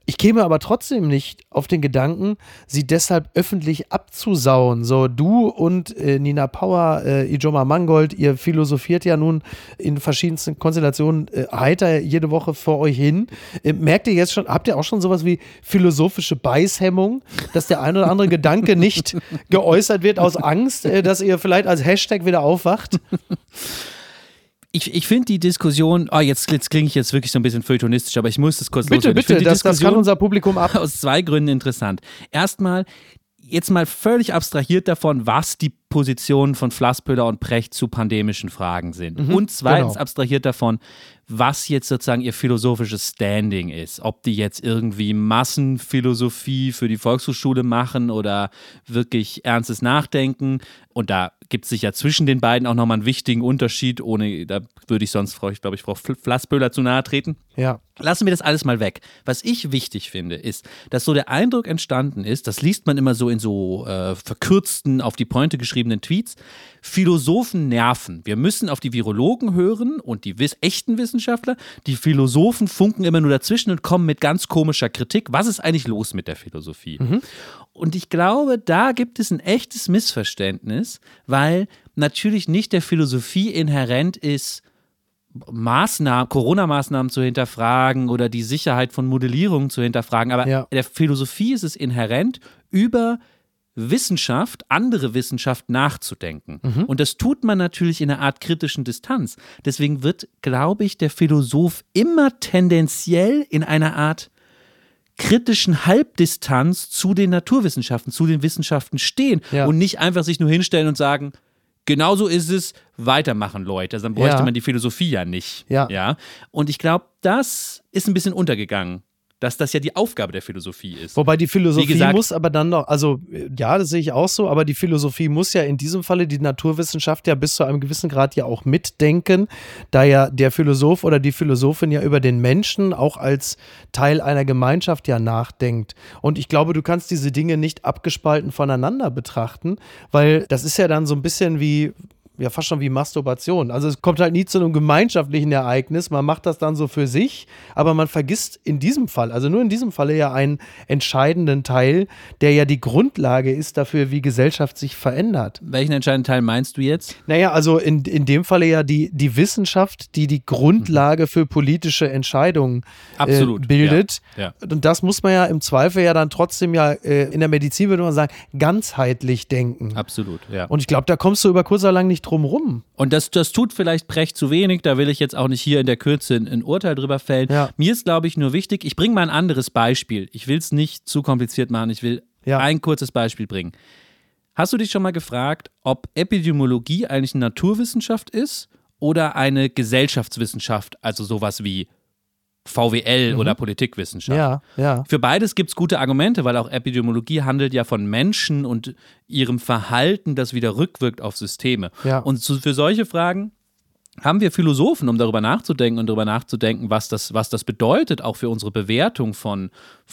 Ich käme aber trotzdem nicht auf den Gedanken, sie deshalb öffentlich abzusauen. So, du und äh, Nina Power, äh, Ijoma Mangold, ihr philosophiert ja nun in verschiedensten Konstellationen äh, heiter jede Woche vor euch hin. Äh, merkt ihr jetzt schon, habt ihr auch schon sowas wie philosophische Beißhemmung, dass der ein oder andere Gedanke nicht geäußert wird aus Angst, äh, dass ihr vielleicht als Hashtag wieder aufwacht? Ich, ich finde die Diskussion, oh, jetzt, jetzt klinge ich jetzt wirklich so ein bisschen feuilletonistisch, aber ich muss das kurz Bitte, loswerden. Bitte, die das, das kann unser Publikum ab. aus zwei Gründen interessant. Erstmal, jetzt mal völlig abstrahiert davon, was die Positionen von Flasspöhler und Precht zu pandemischen Fragen sind. und zweitens genau. abstrahiert davon, was jetzt sozusagen ihr philosophisches Standing ist. Ob die jetzt irgendwie Massenphilosophie für die Volkshochschule machen oder wirklich ernstes Nachdenken. Und da gibt es sicher zwischen den beiden auch nochmal einen wichtigen Unterschied, ohne, da würde ich sonst, ich glaube ich, Frau Flasspöhler zu nahe treten. Ja. Lassen wir das alles mal weg. Was ich wichtig finde, ist, dass so der Eindruck entstanden ist, das liest man immer so in so äh, verkürzten, auf die Pointe geschriebenen Tweets, Philosophen nerven. Wir müssen auf die Virologen hören und die wiss echten Wissenschaftler. Die Philosophen funken immer nur dazwischen und kommen mit ganz komischer Kritik. Was ist eigentlich los mit der Philosophie? Und ich glaube, da gibt es ein echtes Missverständnis, weil natürlich nicht der Philosophie inhärent ist, Maßnahmen, Corona-Maßnahmen zu hinterfragen oder die Sicherheit von Modellierungen zu hinterfragen. Aber Ja. der Philosophie ist es inhärent, über Wissenschaft, andere Wissenschaft nachzudenken. Und das tut man natürlich in einer Art kritischen Distanz. Deswegen wird, glaube ich, der Philosoph immer tendenziell in einer Art kritischen Halbdistanz zu den Naturwissenschaften, zu den Wissenschaften stehen Ja. und nicht einfach sich nur hinstellen und sagen, genau so ist es, weitermachen, Leute. Also dann bräuchte Ja. man die Philosophie ja nicht. Ja. ja? Und ich glaube, das ist ein bisschen untergegangen, dass das ja die Aufgabe der Philosophie ist. Wobei die Philosophie gesagt- muss aber dann noch, also ja, das sehe ich auch so, aber die Philosophie muss ja in diesem Falle die Naturwissenschaft ja bis zu einem gewissen Grad ja auch mitdenken, da ja der Philosoph oder die Philosophin ja über den Menschen auch als Teil einer Gemeinschaft ja nachdenkt. Und ich glaube, du kannst diese Dinge nicht abgespalten voneinander betrachten, weil das ist ja dann so ein bisschen wie ja fast schon wie Masturbation. Also es kommt halt nie zu einem gemeinschaftlichen Ereignis. Man macht das dann so für sich, aber man vergisst in diesem Fall, also nur in diesem Falle ja einen entscheidenden Teil, der ja die Grundlage ist dafür, wie Gesellschaft sich verändert. Welchen entscheidenden Teil meinst du jetzt? Naja, also in, in dem Falle ja die, die Wissenschaft, die die Grundlage für politische Entscheidungen Absolut, äh, bildet. ja, Und das muss man ja im Zweifel ja dann trotzdem ja, äh, in der Medizin würde man sagen, ganzheitlich denken. Absolut, ja. Und ich glaube, da kommst du über kurz oder lang nicht drum rum. Und das, das tut vielleicht Precht zu wenig, da will ich jetzt auch nicht hier in der Kürze ein, ein Urteil drüber fällen. Ja. Mir ist, glaube ich, nur wichtig, ich bringe mal ein anderes Beispiel. Ich will es nicht zu kompliziert machen, ich will Ja. ein kurzes Beispiel bringen. Hast du dich schon mal gefragt, ob Epidemiologie eigentlich eine Naturwissenschaft ist oder eine Gesellschaftswissenschaft, also sowas wie VWL oder Politikwissenschaft? Mhm. Ja, ja. Für beides gibt es gute Argumente, weil auch Epidemiologie handelt ja von Menschen und ihrem Verhalten, das wieder rückwirkt auf Systeme. Ja. Und zu, für solche Fragen haben wir Philosophen, um darüber nachzudenken und darüber nachzudenken, was das, was das bedeutet, auch für unsere Bewertung von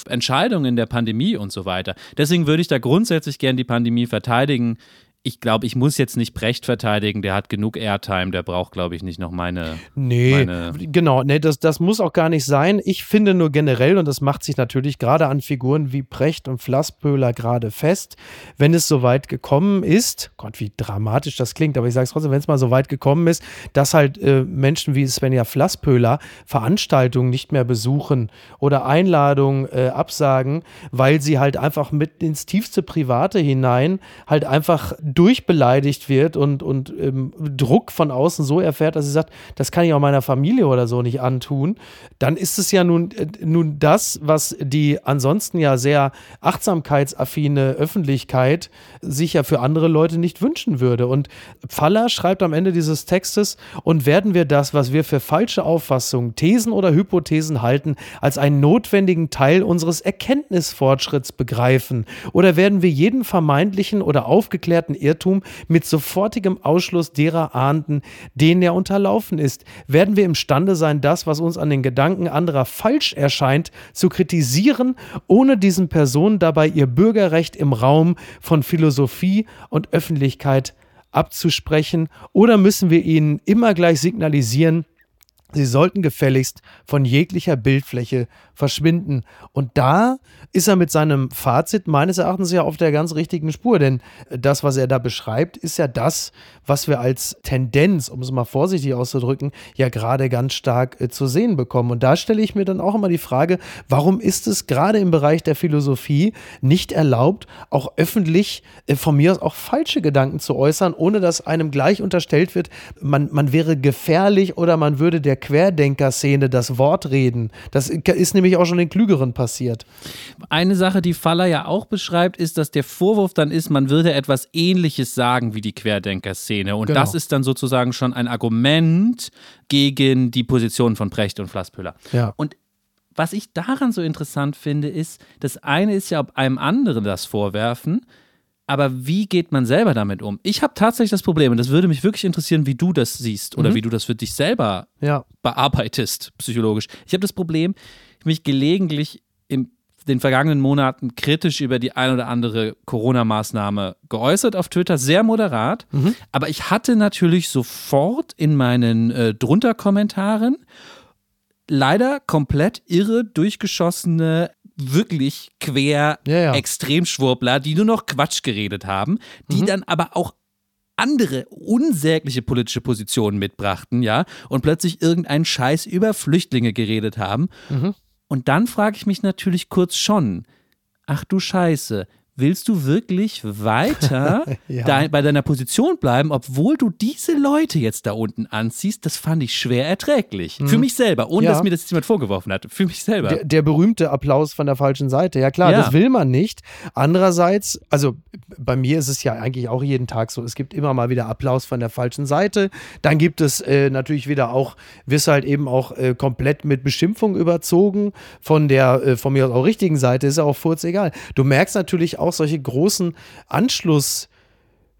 Entscheidungen in der Pandemie und so weiter. Deswegen würde ich da grundsätzlich gern die Pandemie verteidigen. Ich glaube, ich muss jetzt nicht Brecht verteidigen, der hat genug Airtime, der braucht, glaube ich, nicht noch meine. Nee, meine- genau, nee, das, das muss auch gar nicht sein. Ich finde nur generell, und das macht sich natürlich gerade an Figuren wie Precht und Flasspöhler gerade fest, wenn es so weit gekommen ist, Gott, wie dramatisch das klingt, aber ich sage es trotzdem, wenn es mal so weit gekommen ist, dass halt äh, Menschen wie Svenja Flasspöhler Veranstaltungen nicht mehr besuchen oder Einladungen äh, absagen, weil sie halt einfach mit ins tiefste Private hinein halt einfach durchbeleidigt wird und, und ähm, Druck von außen so erfährt, dass sie sagt, das kann ich auch meiner Familie oder so nicht antun, dann ist es ja nun, äh, nun das, was die ansonsten ja sehr achtsamkeitsaffine Öffentlichkeit sich ja für andere Leute nicht wünschen würde. Und Pfaller schreibt am Ende dieses Textes, und werden wir das, was wir für falsche Auffassungen, Thesen oder Hypothesen halten, als einen notwendigen Teil unseres Erkenntnisfortschritts begreifen? Oder werden wir jeden vermeintlichen oder aufgeklärten Irrtum mit sofortigem Ausschluss derer ahnden, denen er unterlaufen ist? Werden wir imstande sein, das, was uns an den Gedanken anderer falsch erscheint, zu kritisieren, ohne diesen Personen dabei ihr Bürgerrecht im Raum von Philosophie und Öffentlichkeit abzusprechen? Oder müssen wir ihnen immer gleich signalisieren, Sie sollten gefälligst von jeglicher Bildfläche verschwinden. Und da ist er mit seinem Fazit meines Erachtens ja auf der ganz richtigen Spur. Denn das, was er da beschreibt, ist ja das, was wir als Tendenz, um es mal vorsichtig auszudrücken, ja gerade ganz stark äh, zu sehen bekommen. Und da stelle ich mir dann auch immer die Frage, warum ist es gerade im Bereich der Philosophie nicht erlaubt, auch öffentlich äh, von mir aus auch falsche Gedanken zu äußern, ohne dass einem gleich unterstellt wird, man, man wäre gefährlich oder man würde der Querdenker-Szene das Wort reden. Das ist nämlich auch schon den Klügeren passiert. Eine Sache, die Faller ja auch beschreibt, ist, dass der Vorwurf dann ist, man würde etwas Ähnliches sagen wie die Querdenker-Szene. Und Genau. das ist dann sozusagen schon ein Argument gegen die Position von Precht und Flasspöhler. Ja. Und was ich daran so interessant finde, ist, das eine ist ja, ob einem anderen das vorwerfen, aber wie geht man selber damit um? Ich habe tatsächlich das Problem, und das würde mich wirklich interessieren, wie du das siehst oder wie du das für dich selber Ja. bearbeitest, psychologisch. Ich habe das Problem, ich mich gelegentlich in den vergangenen Monaten kritisch über die ein oder andere Corona-Maßnahme geäußert auf Twitter, sehr moderat. Aber ich hatte natürlich sofort in meinen äh, drunter Kommentaren leider komplett irre, durchgeschossene, wirklich quer Ja, ja. Extremschwurbler, die nur noch Quatsch geredet haben, die dann aber auch andere unsägliche politische Positionen mitbrachten, ja, und plötzlich irgendeinen Scheiß über Flüchtlinge geredet haben. Und dann frage ich mich natürlich kurz schon, ach du Scheiße, willst du wirklich weiter Ja. dein, bei deiner Position bleiben, obwohl du diese Leute jetzt da unten anziehst? Das fand ich schwer erträglich. Für mich selber, ohne Mhm. Ja. dass mir das jemand vorgeworfen hat. Für mich selber. Der, der berühmte Applaus von der falschen Seite. Ja klar, Ja. das will man nicht. Andererseits, also bei mir ist es ja eigentlich auch jeden Tag so, es gibt immer mal wieder Applaus von der falschen Seite. Dann gibt es äh, natürlich wieder auch, wirst halt eben auch äh, komplett mit Beschimpfung überzogen von der, äh, von mir aus auch richtigen Seite, ist ja auch furz egal. Du merkst natürlich auch solche großen Anschluss-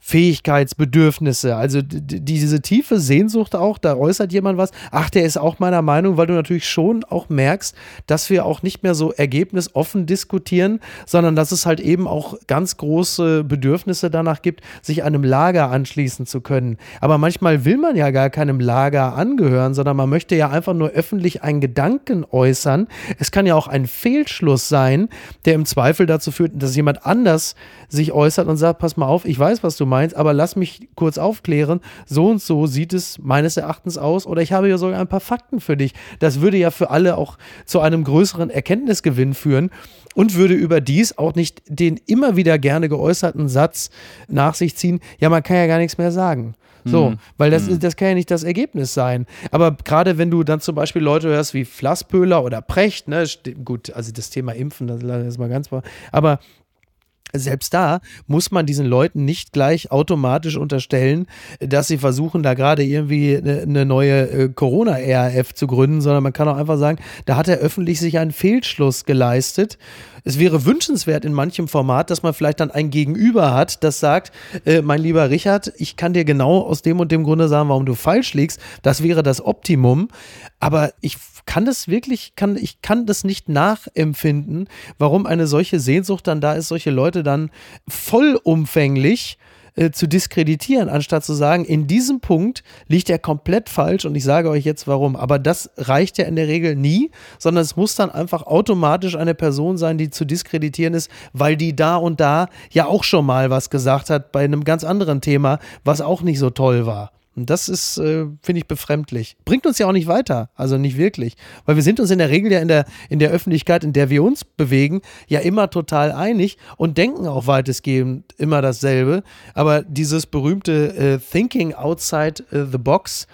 Fähigkeitsbedürfnisse, also diese tiefe Sehnsucht auch, da äußert jemand was, ach, der ist auch meiner Meinung, weil du natürlich schon auch merkst, dass wir auch nicht mehr so ergebnisoffen diskutieren, sondern dass es halt eben auch ganz große Bedürfnisse danach gibt, sich einem Lager anschließen zu können. Aber manchmal will man ja gar keinem Lager angehören, sondern man möchte ja einfach nur öffentlich einen Gedanken äußern. Es kann ja auch ein Fehlschluss sein, der im Zweifel dazu führt, dass jemand anders sich äußert und sagt, pass mal auf, ich weiß, was du meinst, aber lass mich kurz aufklären. So und so sieht es meines Erachtens aus oder ich habe ja sogar ein paar Fakten für dich. Das würde ja für alle auch zu einem größeren Erkenntnisgewinn führen und würde überdies auch nicht den immer wieder gerne geäußerten Satz nach sich ziehen, ja, man kann ja gar nichts mehr sagen. So, weil das, das kann ja nicht das Ergebnis sein. Aber gerade wenn du dann zum Beispiel Leute hörst wie Flasspöhler oder Precht, ne, gut, also das Thema Impfen, das ist mal ganz, aber selbst da muss man diesen Leuten nicht gleich automatisch unterstellen, dass sie versuchen, da gerade irgendwie eine, neue äh, Corona-RAF zu gründen, sondern man kann auch einfach sagen, da hat er öffentlich sich einen Fehlschluss geleistet. Es wäre wünschenswert in manchem Format, dass man vielleicht dann ein Gegenüber hat, das sagt, äh, mein lieber Richard, ich kann dir genau aus dem und dem Grunde sagen, warum du falsch liegst. Das wäre das Optimum. Aber ich kann das wirklich, kann, ich kann das nicht nachempfinden, warum eine solche Sehnsucht dann da ist, solche Leute dann vollumfänglich äh, zu diskreditieren, anstatt zu sagen, in diesem Punkt liegt er komplett falsch und ich sage euch jetzt warum. Aber das reicht ja in der Regel nie, sondern es muss dann einfach automatisch eine Person sein, die zu diskreditieren ist, weil die da und da ja auch schon mal was gesagt hat bei einem ganz anderen Thema, was auch nicht so toll war. Und das ist, äh, finde ich, befremdlich. Bringt uns ja auch nicht weiter, also nicht wirklich. Weil wir sind uns in der Regel ja in der, in der Öffentlichkeit, in der wir uns bewegen, ja immer total einig und denken auch weitestgehend immer dasselbe. Aber dieses berühmte äh, Thinking outside äh, the box,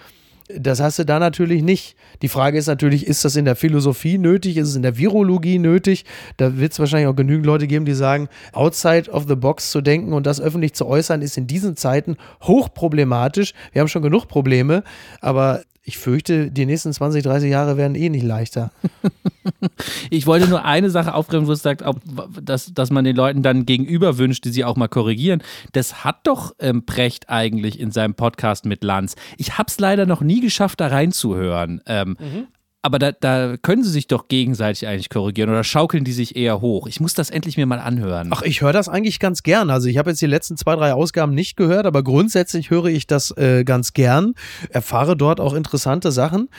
das hast du da natürlich nicht. Die Frage ist natürlich, ist das in der Philosophie nötig? Ist es in der Virologie nötig? Da wird es wahrscheinlich auch genügend Leute geben, die sagen, outside of the box zu denken und das öffentlich zu äußern, ist in diesen Zeiten hochproblematisch. Wir haben schon genug Probleme, aber ich fürchte, die nächsten 20, 30 Jahre werden eh nicht leichter. Ich wollte nur eine Sache aufgreifen, wo es sagt, ob, dass, dass man den Leuten dann gegenüber wünscht, die sie auch mal korrigieren. Das hat doch ähm, Precht eigentlich in seinem Podcast mit Lanz. Ich habe es leider noch nie geschafft, da reinzuhören. Ähm, Aber da, da können sie sich doch gegenseitig eigentlich korrigieren oder schaukeln die sich eher hoch. Ich muss das endlich mir mal anhören. Ach, ich höre das eigentlich ganz gern. Also ich habe jetzt die letzten zwei, drei Ausgaben nicht gehört, aber grundsätzlich höre ich das äh, ganz gern, erfahre dort auch interessante Sachen.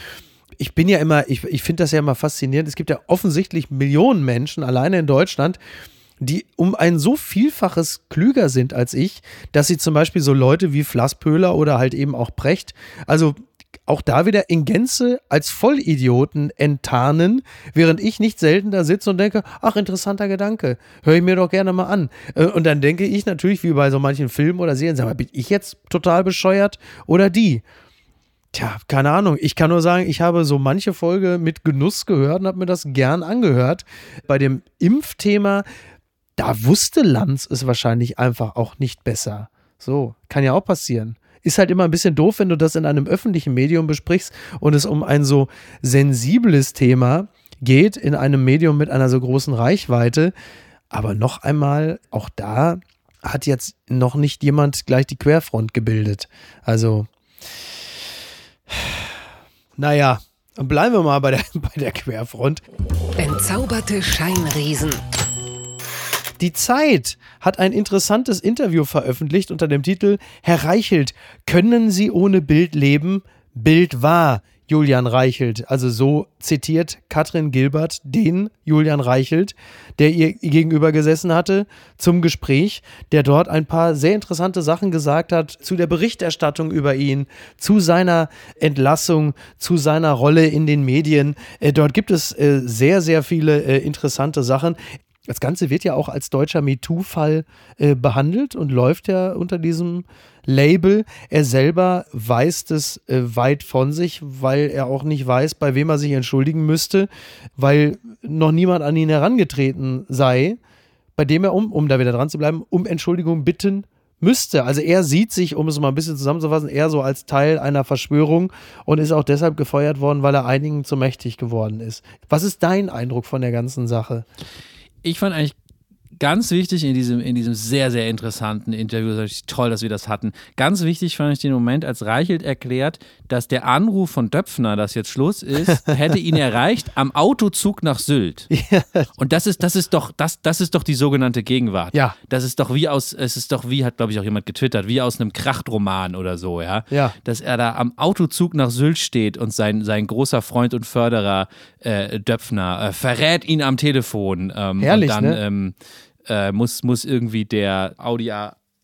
Ich bin ja immer, ich, ich finde das ja immer faszinierend. Es gibt ja offensichtlich Millionen Menschen alleine in Deutschland, die um ein so Vielfaches klüger sind als ich, dass sie zum Beispiel so Leute wie Flasspöhler oder halt eben auch Brecht, also auch da wieder in Gänze als Vollidioten enttarnen, während ich nicht selten da sitze und denke, ach, interessanter Gedanke, höre ich mir doch gerne mal an. Äh, Und dann denke ich natürlich, wie bei so manchen Filmen oder Serien, sag mal, bin ich jetzt total bescheuert oder die? Tja, keine Ahnung. Ich kann nur sagen, ich habe so manche Folge mit Genuss gehört und habe mir das gern angehört. Bei dem Impfthema, da wusste Lanz es wahrscheinlich einfach auch nicht besser. So, kann ja auch passieren. Ist halt immer ein bisschen doof, wenn du das in einem öffentlichen Medium besprichst und es um ein so sensibles Thema geht, in einem Medium mit einer so großen Reichweite. Aber noch einmal, auch da hat jetzt noch nicht jemand gleich die Querfront gebildet. Also, naja, bleiben wir mal bei der, bei der Querfront. Entzauberte Scheinriesen. Die Zeit hat ein interessantes Interview veröffentlicht unter dem Titel Herr Reichelt, können Sie ohne Bild leben? Bild wahr. Julian Reichelt. Also so zitiert Katrin Gilbert den Julian Reichelt, der ihr gegenüber gesessen hatte, zum Gespräch, der dort ein paar sehr interessante Sachen gesagt hat zu der Berichterstattung über ihn, zu seiner Entlassung, zu seiner Rolle in den Medien. Äh, dort gibt es äh, sehr, sehr viele äh, interessante Sachen. Das Ganze wird ja auch als deutscher MeToo-Fall äh, behandelt und läuft ja unter diesem Label. Er selber weist es äh, weit von sich, weil er auch nicht weiß, bei wem er sich entschuldigen müsste, weil noch niemand an ihn herangetreten sei, bei dem er, um, um da wieder dran zu bleiben, um Entschuldigung bitten müsste. Also er sieht sich, um es mal ein bisschen zusammenzufassen, eher so als Teil einer Verschwörung und ist auch deshalb gefeuert worden, weil er einigen zu mächtig geworden ist. Was ist dein Eindruck von der ganzen Sache? Ich fand eigentlich ganz wichtig in diesem, in diesem sehr, sehr interessanten Interview, das ist toll, dass wir das hatten. Ganz wichtig fand ich den Moment, als Reichelt erklärt, dass der Anruf von Döpfner, dass jetzt Schluss ist, hätte ihn erreicht am Autozug nach Sylt. Ja. Und das ist, das ist doch, das, das ist doch die sogenannte Gegenwart. Ja. Das ist doch wie aus, es ist doch wie, hat glaube ich auch jemand getwittert, wie aus einem Krachtroman oder so, ja. Ja. Dass er da am Autozug nach Sylt steht und sein, sein großer Freund und Förderer äh, Döpfner äh, verrät ihn am Telefon. Ähm, Herrlich, und dann, ne? ähm, äh, muss, muss irgendwie der Audi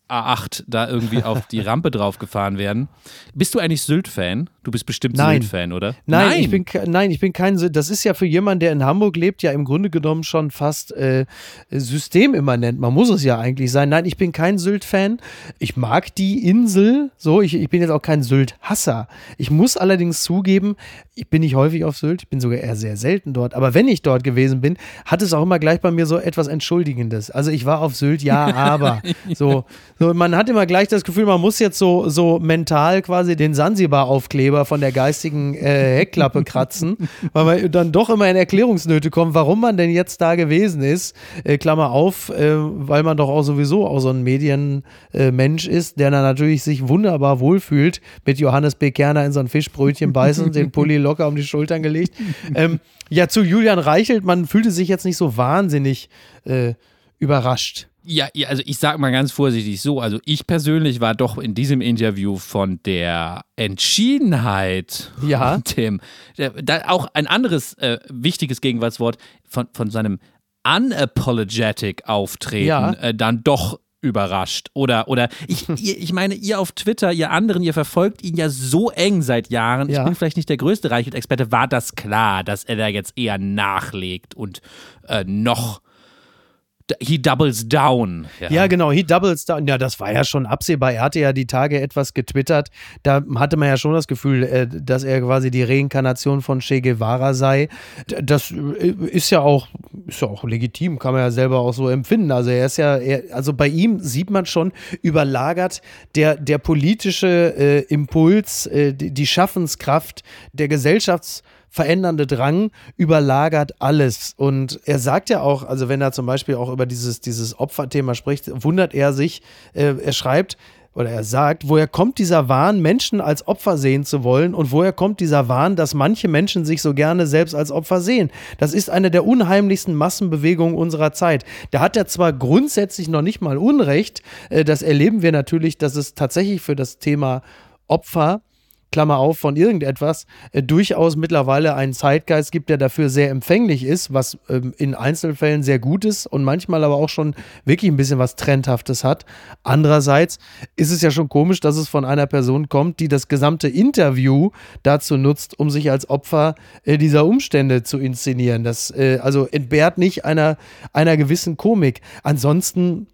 A8 da irgendwie auf die Rampe drauf gefahren werden. Bist du eigentlich Sylt-Fan? Du bist bestimmt Sylt-Fan, oder? Nein, nein, ich bin, nein, ich bin kein Sylt. Das ist ja für jemanden, der in Hamburg lebt, ja im Grunde genommen schon fast äh, systemimmanent. Man muss es ja eigentlich sein. Nein, ich bin kein Sylt-Fan. Ich mag die Insel. So, ich, ich bin jetzt auch kein Sylt-Hasser. Ich muss allerdings zugeben, ich bin nicht häufig auf Sylt. Ich bin sogar eher sehr selten dort. Aber wenn ich dort gewesen bin, hat es auch immer gleich bei mir so etwas Entschuldigendes. Also ich war auf Sylt, ja, aber. so, so, man hat immer gleich das Gefühl, man muss jetzt so, so mental quasi den Sansibar-Aufkleber von der geistigen äh, Heckklappe kratzen, weil man dann doch immer in Erklärungsnöte kommt, warum man denn jetzt da gewesen ist. Äh, Klammer auf, äh, weil man doch auch sowieso auch so ein Medienmensch ist, der dann natürlich sich wunderbar wohlfühlt, mit Johannes B. Kerner in so ein Fischbrötchen beißen, den Pulli locker um die Schultern gelegt. Ähm, ja, zu Julian Reichelt, man fühlte sich jetzt nicht so wahnsinnig äh, überrascht. Ja, also ich sage mal ganz vorsichtig so, also ich persönlich war doch in diesem Interview von der Entschiedenheit, ja. dem, da auch ein anderes äh, wichtiges Gegenwartswort von, von seinem unapologetic Auftreten ja. äh, dann doch überrascht. Oder, oder ich, ich meine, ihr auf Twitter, ihr anderen, ihr verfolgt ihn ja so eng seit Jahren. Ja. Ich bin vielleicht nicht der größte Reichelt-Experte. War das klar, dass er da jetzt eher nachlegt und äh, noch He doubles down. Ja. ja. genau, he doubles down. Ja, das war ja schon absehbar. Er hatte ja die Tage etwas getwittert. Da hatte man ja schon das Gefühl, äh, dass er quasi die Reinkarnation von Che Guevara sei. Das äh, ist ja auch, ist ja auch legitim, kann man ja selber auch so empfinden. Also er ist ja, er, also bei ihm sieht man schon überlagert der, der politische äh, Impuls, äh, die, die Schaffenskraft der Gesellschafts- verändernde Drang überlagert alles. Und er sagt ja auch, also wenn er zum Beispiel auch über dieses, dieses Opferthema spricht, wundert er sich, äh, er schreibt, oder er sagt, woher kommt dieser Wahn, Menschen als Opfer sehen zu wollen und woher kommt dieser Wahn, dass manche Menschen sich so gerne selbst als Opfer sehen? Das ist eine der unheimlichsten Massenbewegungen unserer Zeit. Da hat er zwar grundsätzlich noch nicht mal Unrecht, äh, das erleben wir natürlich, dass es tatsächlich für das Thema Opfer Klammer auf, von irgendetwas, äh, durchaus mittlerweile einen Zeitgeist gibt, der dafür sehr empfänglich ist, was ähm, in Einzelfällen sehr gut ist und manchmal aber auch schon wirklich ein bisschen was Trendhaftes hat. Andererseits ist es ja schon komisch, dass es von einer Person kommt, die das gesamte Interview dazu nutzt, um sich als Opfer äh, dieser Umstände zu inszenieren. Das äh, also entbehrt nicht einer, einer gewissen Komik. Ansonsten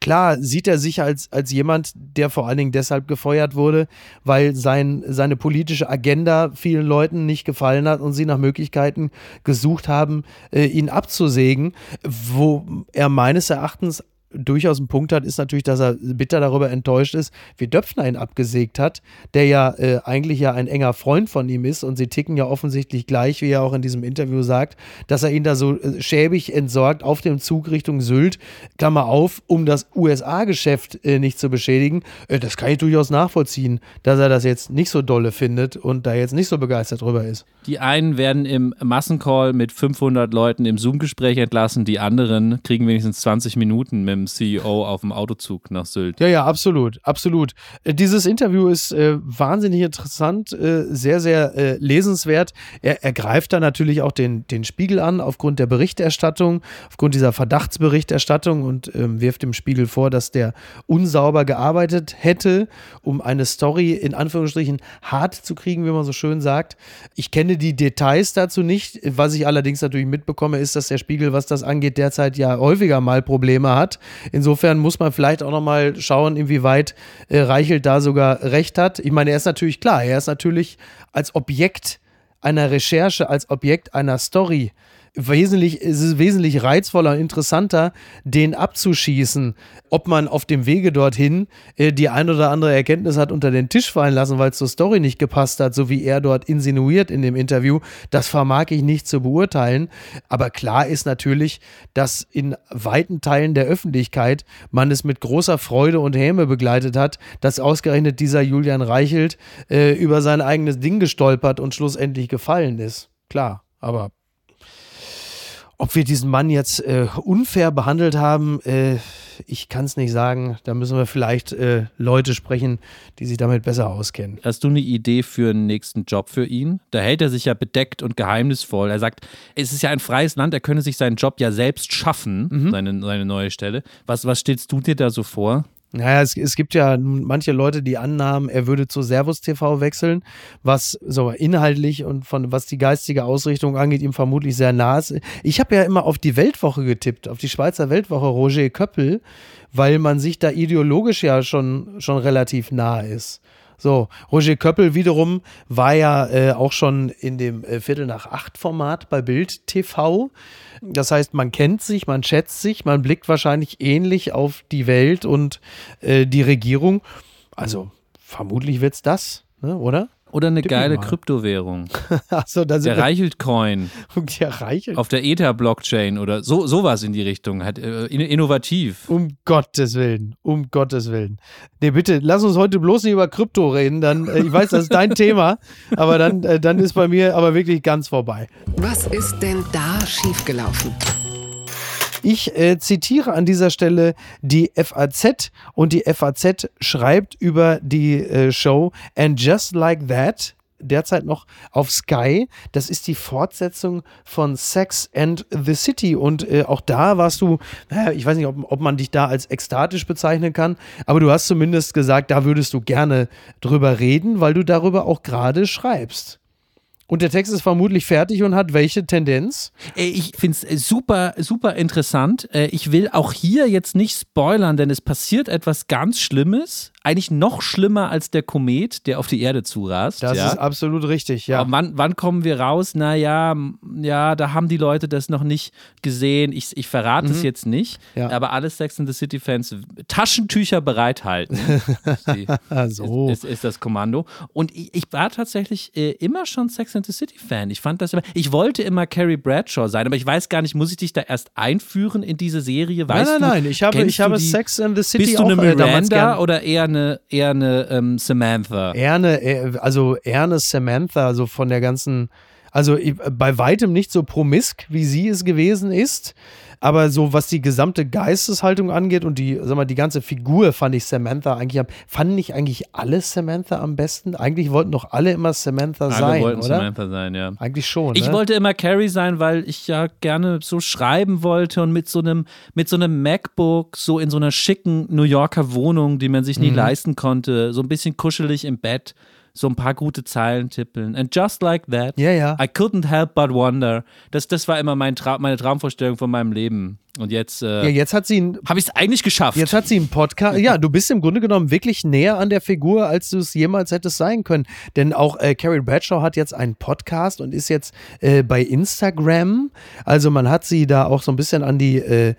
klar sieht er sich als, als jemand, der vor allen Dingen deshalb gefeuert wurde, weil sein, seine politische Agenda vielen Leuten nicht gefallen hat und sie nach Möglichkeiten gesucht haben, äh, ihn abzusägen, wo er meines Erachtens durchaus einen Punkt hat, ist natürlich, dass er bitter darüber enttäuscht ist, wie Döpfner ihn abgesägt hat, der ja äh, eigentlich ja ein enger Freund von ihm ist und sie ticken ja offensichtlich gleich, wie er auch in diesem Interview sagt, dass er ihn da so äh, schäbig entsorgt auf dem Zug Richtung Sylt, Klammer auf, um das USA-Geschäft äh, nicht zu beschädigen. Äh, das kann ich durchaus nachvollziehen, dass er das jetzt nicht so dolle findet und da jetzt nicht so begeistert drüber ist. Die einen werden im Massencall mit 500 Leuten im Zoom-Gespräch entlassen, die anderen kriegen wenigstens 20 Minuten mit dem CEO auf dem Autozug nach Sylt. Ja, ja, absolut, absolut. Äh, Dieses Interview ist äh, wahnsinnig interessant, äh, sehr, sehr äh, lesenswert. Er, er greift da natürlich auch den, den Spiegel an aufgrund der Berichterstattung, aufgrund dieser Verdachtsberichterstattung und ähm, wirft dem Spiegel vor, dass der unsauber gearbeitet hätte, um eine Story in Anführungsstrichen hart zu kriegen, wie man so schön sagt. Ich kenne die Details dazu nicht. Was ich allerdings natürlich mitbekomme, ist, dass der Spiegel, was das angeht, derzeit ja häufiger mal Probleme hat. Insofern muss man vielleicht auch noch mal schauen, inwieweit äh, Reichelt da sogar recht hat. Ich meine, er ist natürlich klar, er ist natürlich als Objekt einer Recherche, als Objekt einer Story wesentlich, es ist wesentlich reizvoller und interessanter, den abzuschießen, ob man auf dem Wege dorthin äh, die ein oder andere Erkenntnis hat unter den Tisch fallen lassen, weil es zur Story nicht gepasst hat, so wie er dort insinuiert in dem Interview. Das vermag ich nicht zu beurteilen. Aber klar ist natürlich, dass in weiten Teilen der Öffentlichkeit man es mit großer Freude und Häme begleitet hat, dass ausgerechnet dieser Julian Reichelt äh, über sein eigenes Ding gestolpert und schlussendlich gefallen ist. Klar, aber ob wir diesen Mann jetzt äh, unfair behandelt haben, äh, ich kann es nicht sagen. Da müssen wir vielleicht äh, Leute sprechen, die sich damit besser auskennen. Hast du eine Idee für einen nächsten Job für ihn? Da hält er sich ja bedeckt und geheimnisvoll. Er sagt, es ist ja ein freies Land, er könne sich seinen Job ja selbst schaffen, Mhm. seine, seine neue Stelle. Was, was stellst du dir da so vor? Naja, es, es gibt ja manche Leute, die annahmen, er würde zu Servus TV wechseln, was so inhaltlich und von was die geistige Ausrichtung angeht, ihm vermutlich sehr nah ist. Ich habe ja immer auf die Weltwoche getippt, auf die Schweizer Weltwoche Roger Köppel, weil man sich da ideologisch ja schon, schon relativ nah ist. So, Roger Köppel wiederum war ja äh, auch schon in dem äh, Viertel nach acht Format bei Bild TV. Das heißt, man kennt sich, man schätzt sich, man blickt wahrscheinlich ähnlich auf die Welt und äh, die Regierung. Also vermutlich wird's das, ne, oder? Oder eine wir geile. Kryptowährung. Achso, da sind Der wir- Reichelt-Coin der Reichelt. auf der Ether-Blockchain oder so, sowas in die Richtung. Hat, äh, in- innovativ. Um Gottes Willen, um Gottes Willen. Nee, bitte, lass uns heute bloß nicht über Krypto reden. Dann, äh, ich weiß, das ist dein Thema, aber dann, äh, dann ist bei mir aber wirklich ganz vorbei. Was ist denn da schiefgelaufen? Ich äh, zitiere an dieser Stelle die FAZ und die FAZ schreibt über die äh, Show And Just Like That derzeit noch auf Sky. Das ist die Fortsetzung von Sex and the City. Und äh, auch da warst du, naja, ich weiß nicht, ob, ob man dich da als ekstatisch bezeichnen kann, aber du hast zumindest gesagt, da würdest du gerne drüber reden, weil du darüber auch gerade schreibst. Und der Text ist vermutlich fertig und hat welche Tendenz? Äh, Ich finde es super, super interessant. Äh, Ich will auch hier jetzt nicht spoilern, denn es passiert etwas ganz Schlimmes. Eigentlich noch schlimmer als der Komet, der auf die Erde zurast. Das ja. ist absolut richtig, ja. Aber wann, wann kommen wir raus? Naja, ja, da haben die Leute das noch nicht gesehen. Ich, ich verrate es jetzt nicht. Mhm. Ja. Aber alle Sex and the City-Fans Taschentücher bereithalten. so. ist, ist, ist das Kommando. Und ich, ich war tatsächlich äh, immer schon Sex and the City-Fan. Ich fand das immer. Ich wollte immer Carrie Bradshaw sein, aber ich weiß gar nicht, muss ich dich da erst einführen in diese Serie? Nein, Weißt nein, du, nein. Ich habe, ich habe du die, Sex and the City Bist du eine äh, Miranda oder eher eine, eher eine ähm, Samantha? Eher eine, eher- also eher eine Samantha, so von der ganzen, also bei weitem nicht so promisk, wie sie es gewesen ist. Aber so was die gesamte Geisteshaltung angeht und die, sag mal, die ganze Figur fand ich Samantha eigentlich am, fanden nicht eigentlich alle Samantha am besten? Eigentlich wollten doch alle immer Samantha Alle sein, wollten oder? Samantha sein, ja. Eigentlich schon. Ich ne? wollte immer Carrie sein, weil ich ja gerne so schreiben wollte und mit so einem, mit so einem MacBook, so in so einer schicken New Yorker Wohnung, die man sich Mhm. nie leisten konnte, so ein bisschen kuschelig im Bett, so ein paar gute Zeilen tippeln. And just like that, Ja, ja. I couldn't help but wonder. Das, das war immer mein Tra meine Traumvorstellung von meinem Leben. Und jetzt ja, äh, jetzt hat sie habe ich es eigentlich geschafft. Jetzt hat sie einen Podcast. Ja, du bist im Grunde genommen wirklich näher an der Figur, als du es jemals hättest sein können. Denn auch äh, Carrie Bradshaw hat jetzt einen Podcast und ist jetzt äh, bei Instagram. Also man hat sie da auch so ein bisschen an die, äh,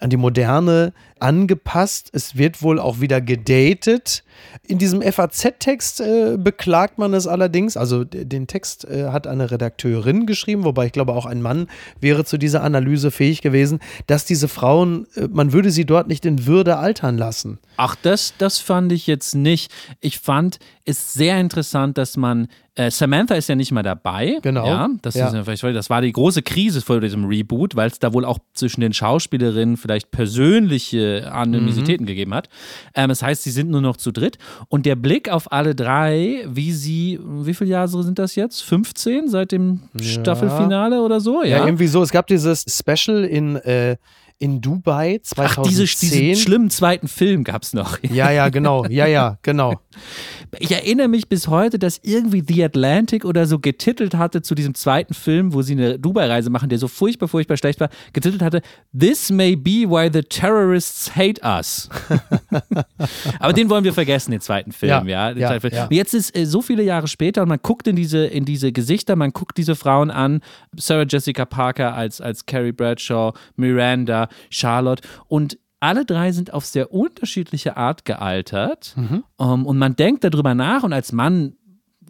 an die Moderne angepasst. Es wird wohl auch wieder gedatet. In diesem FAZ-Text äh, beklagt man es allerdings. Also den Text äh, hat eine Redakteurin geschrieben, wobei ich glaube auch ein Mann wäre zu dieser Analyse fähig gewesen, dass diese Frauen, äh, man würde sie dort nicht in Würde altern lassen. Ach, das, das fand ich jetzt nicht. Ich fand es sehr interessant, dass man Äh, Samantha ist ja nicht mal dabei. Genau. Ja, das, Ja. Ist, ja das war die große Krise vor diesem Reboot, weil es da wohl auch zwischen den Schauspielerinnen vielleicht persönliche Anonymitäten Mhm. gegeben hat. Ähm, das heißt, sie sind nur noch zu dritt. Und der Blick auf alle drei, wie sie, wie viele Jahre sind das jetzt? 15 seit dem Staffelfinale oder so? Ja, Ja. irgendwie so. Es gab dieses Special in, äh, in Dubai Ach, 2010. diese, diesen schlimmen zweiten Film gab es noch. ja, ja, genau. Ja, ja, genau. Ich erinnere mich bis heute, dass irgendwie The Atlantic oder so getitelt hatte zu diesem zweiten Film, wo sie eine Dubai-Reise machen, der so furchtbar, furchtbar schlecht war, getitelt hatte, This may be why the terrorists hate us. Aber den wollen wir vergessen, den zweiten Film, Ja, ja. ja, Film. ja. Jetzt ist äh, so viele Jahre später und man guckt in diese, in diese Gesichter, man guckt diese Frauen an, Sarah Jessica Parker als, als Carrie Bradshaw, Miranda, Charlotte und alle drei sind auf sehr unterschiedliche Art gealtert. Mhm. Ähm, und man denkt darüber nach und als Mann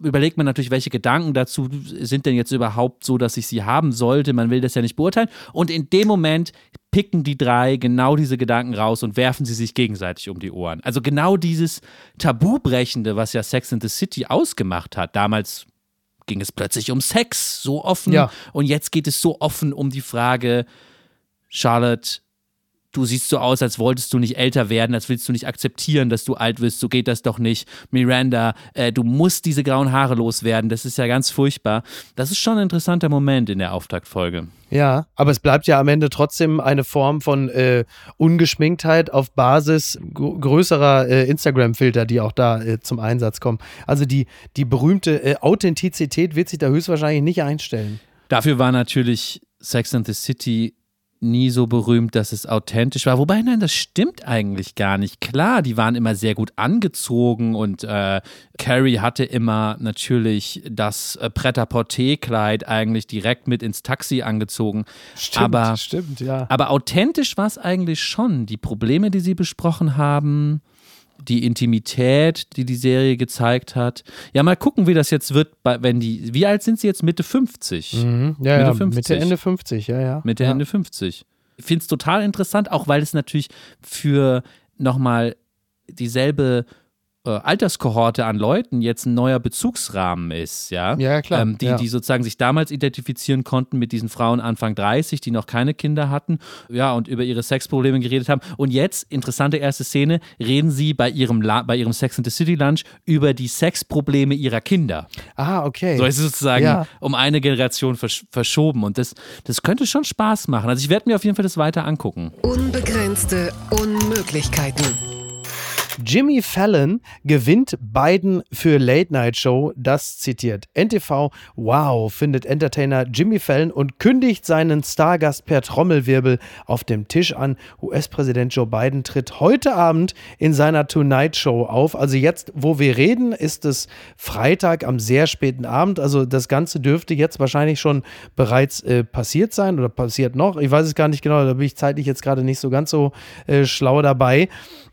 überlegt man natürlich, welche Gedanken dazu sind denn jetzt überhaupt so, dass ich sie haben sollte. Man will das ja nicht beurteilen. Und in dem Moment picken die drei genau diese Gedanken raus und werfen sie sich gegenseitig um die Ohren. Also genau dieses Tabubrechende, was ja Sex in the City ausgemacht hat. Damals ging es plötzlich um Sex, so offen. Ja. Und jetzt geht es so offen um die Frage, Charlotte, du siehst so aus, als wolltest du nicht älter werden, als willst du nicht akzeptieren, dass du alt wirst, so geht das doch nicht. Miranda, äh, du musst diese grauen Haare loswerden, das ist ja ganz furchtbar. Das ist schon ein interessanter Moment in der Auftaktfolge. Ja, aber es bleibt ja am Ende trotzdem eine Form von äh, Ungeschminktheit auf Basis gr größerer äh, Instagram-Filter, die auch da äh, zum Einsatz kommen. Also die, die berühmte äh, Authentizität wird sich da höchstwahrscheinlich nicht einstellen. Dafür war natürlich Sex and the City nie so berühmt, dass es authentisch war. Wobei, nein, das stimmt eigentlich gar nicht. Klar, die waren immer sehr gut angezogen und äh, Carrie hatte immer natürlich das äh, Pret-à-Porter-Kleid eigentlich direkt mit ins Taxi angezogen. aber, stimmt, ja. aber authentisch war es eigentlich schon. Die Probleme, die sie besprochen haben, die Intimität, die die Serie gezeigt hat. Ja, mal gucken, wie das jetzt wird, wenn die. Wie alt sind sie jetzt? Mitte 50. Mhm. Ja, Mitte ja, 50. Mitte, Ende 50, ja, ja. Mitte, ja. Ende 50. Ich finde es total interessant, auch weil es natürlich für nochmal dieselbe äh, Alterskohorte an Leuten jetzt ein neuer Bezugsrahmen ist, ja. Ja, klar, Ähm, die, ja. die sozusagen sich damals identifizieren konnten mit diesen Frauen Anfang 30, die noch keine Kinder hatten, ja, und über ihre Sexprobleme geredet haben. Und jetzt, interessante erste Szene, reden sie bei ihrem, La bei ihrem Sex in the City Lunch über die Sexprobleme ihrer Kinder. Ah, okay. So ist es sozusagen Ja. um eine Generation versch verschoben. Und das, das könnte schon Spaß machen. Also ich werde mir auf jeden Fall das weiter angucken. Unbegrenzte Unmöglichkeiten. Jimmy Fallon gewinnt Biden für Late Night Show, das zitiert NTV. Wow, findet Entertainer Jimmy Fallon und kündigt seinen Stargast per Trommelwirbel auf dem Tisch an. US-Präsident Joe Biden tritt heute Abend in seiner Tonight Show auf. Also jetzt, wo wir reden, ist es Freitag am sehr späten Abend. Also das Ganze dürfte jetzt wahrscheinlich schon bereits äh, passiert sein oder passiert noch. Ich weiß es gar nicht genau, da bin ich zeitlich jetzt gerade nicht so ganz so äh, schlau dabei.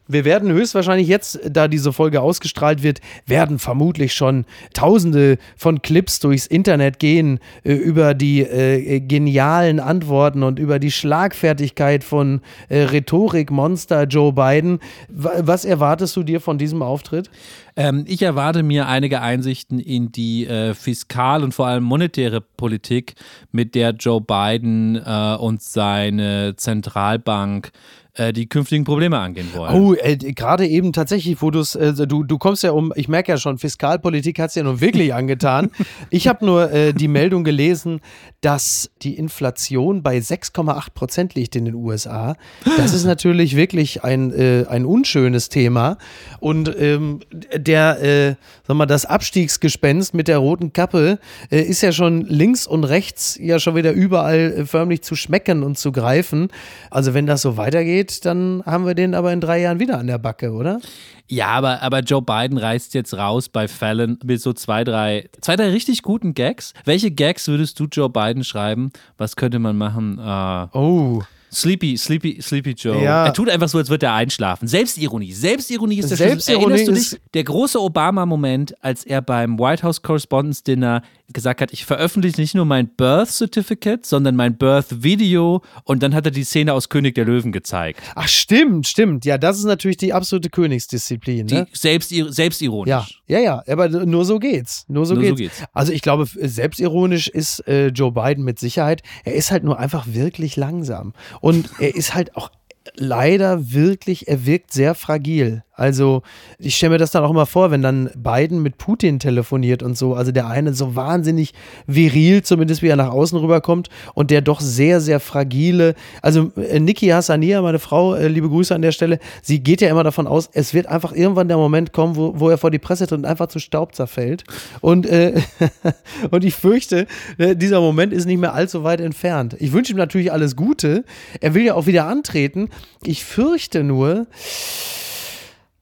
Wir werden höchstwahrscheinlich jetzt, da diese Folge ausgestrahlt wird, werden vermutlich schon tausende von Clips durchs Internet gehen äh, über die äh, genialen Antworten und über die Schlagfertigkeit von äh, Rhetorikmonster Joe Biden. Wa- Was erwartest du dir von diesem Auftritt? Ähm, ich erwarte mir einige Einsichten in die äh, fiskal- und vor allem monetäre Politik, mit der Joe Biden äh, und seine Zentralbank äh, die künftigen Probleme angehen wollen. Oh, äh, gerade eben tatsächlich, wo äh, du du kommst ja um, ich merke ja schon, Fiskalpolitik hat es ja nun wirklich angetan. Ich habe nur äh, die Meldung gelesen, dass die Inflation bei 6,8 Prozent liegt in den USA. Das ist natürlich wirklich ein, äh, ein unschönes Thema. Und ähm, der, sag mal, das Abstiegsgespenst mit der roten Kappe ist ja schon links und rechts ja schon wieder überall förmlich zu schmecken und zu greifen. Also wenn das so weitergeht, dann haben wir den aber in drei Jahren wieder an der Backe, oder? Ja, aber, aber Joe Biden reißt jetzt raus bei Fallon mit so zwei, drei, zwei, drei richtig guten Gags. Welche Gags würdest du Joe Biden schreiben? Was könnte man machen? Äh, Oh. Sleepy, Sleepy, Sleepy Joe. Ja. Er tut einfach so, als würde er einschlafen. Selbstironie. Selbstironie ist der Schlüssel. Selbstironie Erinnerst du ist- dich? Der große Obama-Moment, als er beim White House Correspondence Dinner gesagt hat, ich veröffentliche nicht nur mein Birth Certificate, sondern mein Birth Video und dann hat er die Szene aus König der Löwen gezeigt. Ach, stimmt, stimmt. Ja, das ist natürlich die absolute Königsdisziplin. Ne? Die selbst, selbstironisch. Ja, ja, ja, aber nur so geht's. Nur so, Nur so geht's. geht's. Also ich glaube, selbstironisch ist äh, Joe Biden mit Sicherheit. Er ist halt nur einfach wirklich langsam. Und er ist halt auch leider wirklich, er wirkt sehr fragil. Also ich stelle mir das dann auch immer vor, wenn dann Biden mit Putin telefoniert und so. Also der eine so wahnsinnig viril, zumindest wie er nach außen rüberkommt, und der doch sehr, sehr fragile. Also äh, Niki Hassania, meine Frau, äh, liebe Grüße an der Stelle, sie geht ja immer davon aus, es wird einfach irgendwann der Moment kommen, wo, wo er vor die Presse tritt und einfach zu Staub zerfällt. Und, äh, und ich fürchte, äh, dieser Moment ist nicht mehr allzu weit entfernt. Ich wünsche ihm natürlich alles Gute. Er will ja auch wieder antreten. Ich fürchte nur,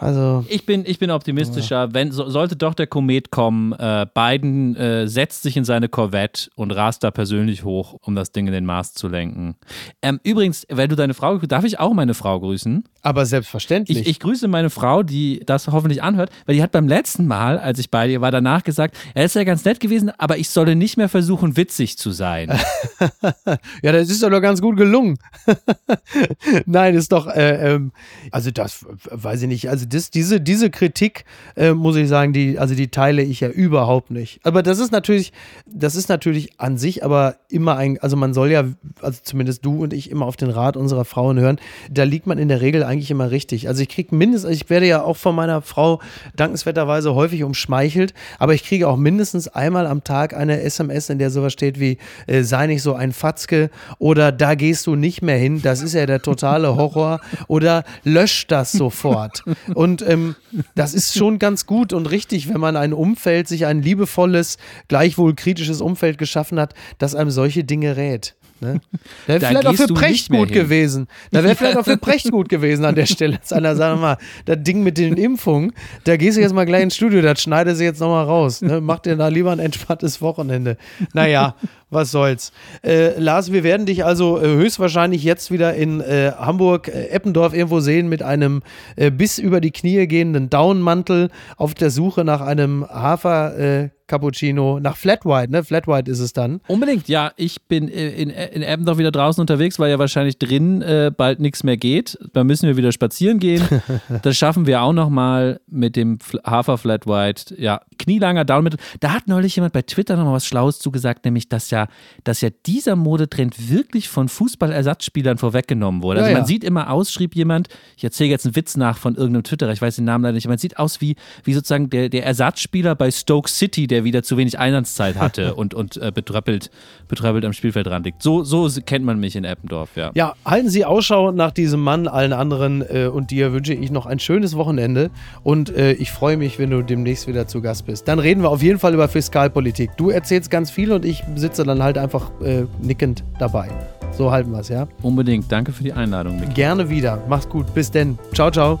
also. Ich bin, ich bin optimistischer. Wenn, so, sollte doch der Komet kommen, äh, Biden äh, setzt sich in seine Corvette und rast da persönlich hoch, um das Ding in den Mars zu lenken. Ähm, übrigens, wenn du deine Frau, darf ich auch meine Frau grüßen? Aber selbstverständlich. Ich, ich grüße meine Frau, die das hoffentlich anhört, weil die hat beim letzten Mal, als ich bei ihr war, danach gesagt, er ist ja ganz nett gewesen, aber ich solle nicht mehr versuchen, witzig zu sein. ja, das ist doch ganz gut gelungen. Nein, ist doch, äh, ähm, also das weiß ich nicht. Also das, diese, diese Kritik, äh, muss ich sagen, die, also die teile ich ja überhaupt nicht. Aber das ist natürlich, das ist natürlich an sich aber immer ein, also man soll ja, also zumindest du und ich immer auf den Rat unserer Frauen hören. Da liegt man in der Regel eigentlich immer richtig. Also ich kriege mindestens, ich werde ja auch von meiner Frau dankenswerterweise häufig umschmeichelt, aber ich kriege auch mindestens einmal am Tag eine SMS, in der sowas steht wie, äh, sei nicht so ein Fatzke oder da gehst du nicht mehr hin, das ist ja der totale Horror oder lösch das sofort. Und ähm, das ist schon ganz gut und richtig, wenn man ein Umfeld, sich ein liebevolles, gleichwohl kritisches Umfeld geschaffen hat, das einem solche Dinge rät. Ne? Da wäre vielleicht auch für Precht gut hin. gewesen. Da wäre vielleicht auch für Precht gut gewesen an der Stelle. Einer sagt mal, das Ding mit den Impfungen, da gehst du jetzt mal gleich ins Studio, das schneide sie jetzt nochmal raus. Ne? Mach dir da lieber ein entspanntes Wochenende. Naja, was soll's. Äh, Lars, wir werden dich also äh, höchstwahrscheinlich jetzt wieder in äh, Hamburg, äh, Eppendorf irgendwo sehen mit einem äh, bis über die Knie gehenden Downmantel auf der Suche nach einem Hafer. Äh, Cappuccino nach Flat White, ne? Flat White ist es dann. Unbedingt, ja. Ich bin äh, in, in Eppendorf wieder draußen unterwegs, weil ja wahrscheinlich drin äh, bald nichts mehr geht. Da müssen wir wieder spazieren gehen. das schaffen wir auch nochmal mit dem Hafer Flat White. Ja, knielanger Downmittel. Da hat neulich jemand bei Twitter nochmal was Schlaues zugesagt, nämlich, dass ja, dass ja dieser Modetrend wirklich von Fußballersatzspielern vorweggenommen wurde. Ja, Also man ja. sieht immer aus, schrieb jemand, ich erzähle jetzt einen Witz nach von irgendeinem Twitterer, ich weiß den Namen leider nicht, man sieht aus wie, wie sozusagen der, der Ersatzspieler bei Stoke City, der wieder zu wenig Einsatzzeit hatte und, und äh, betröppelt, betröppelt am Spielfeldrand liegt. So, so kennt man mich in Eppendorf, ja. Ja, halten Sie Ausschau nach diesem Mann, allen anderen äh, und dir wünsche ich noch ein schönes Wochenende und äh, ich freue mich, wenn du demnächst wieder zu Gast bist. Dann reden wir auf jeden Fall über Fiskalpolitik. Du erzählst ganz viel und ich sitze dann halt einfach äh, nickend dabei. So halten wir es, ja? Unbedingt. Danke für die Einladung, Micky. Gerne wieder. Mach's gut. Bis denn. Ciao, ciao.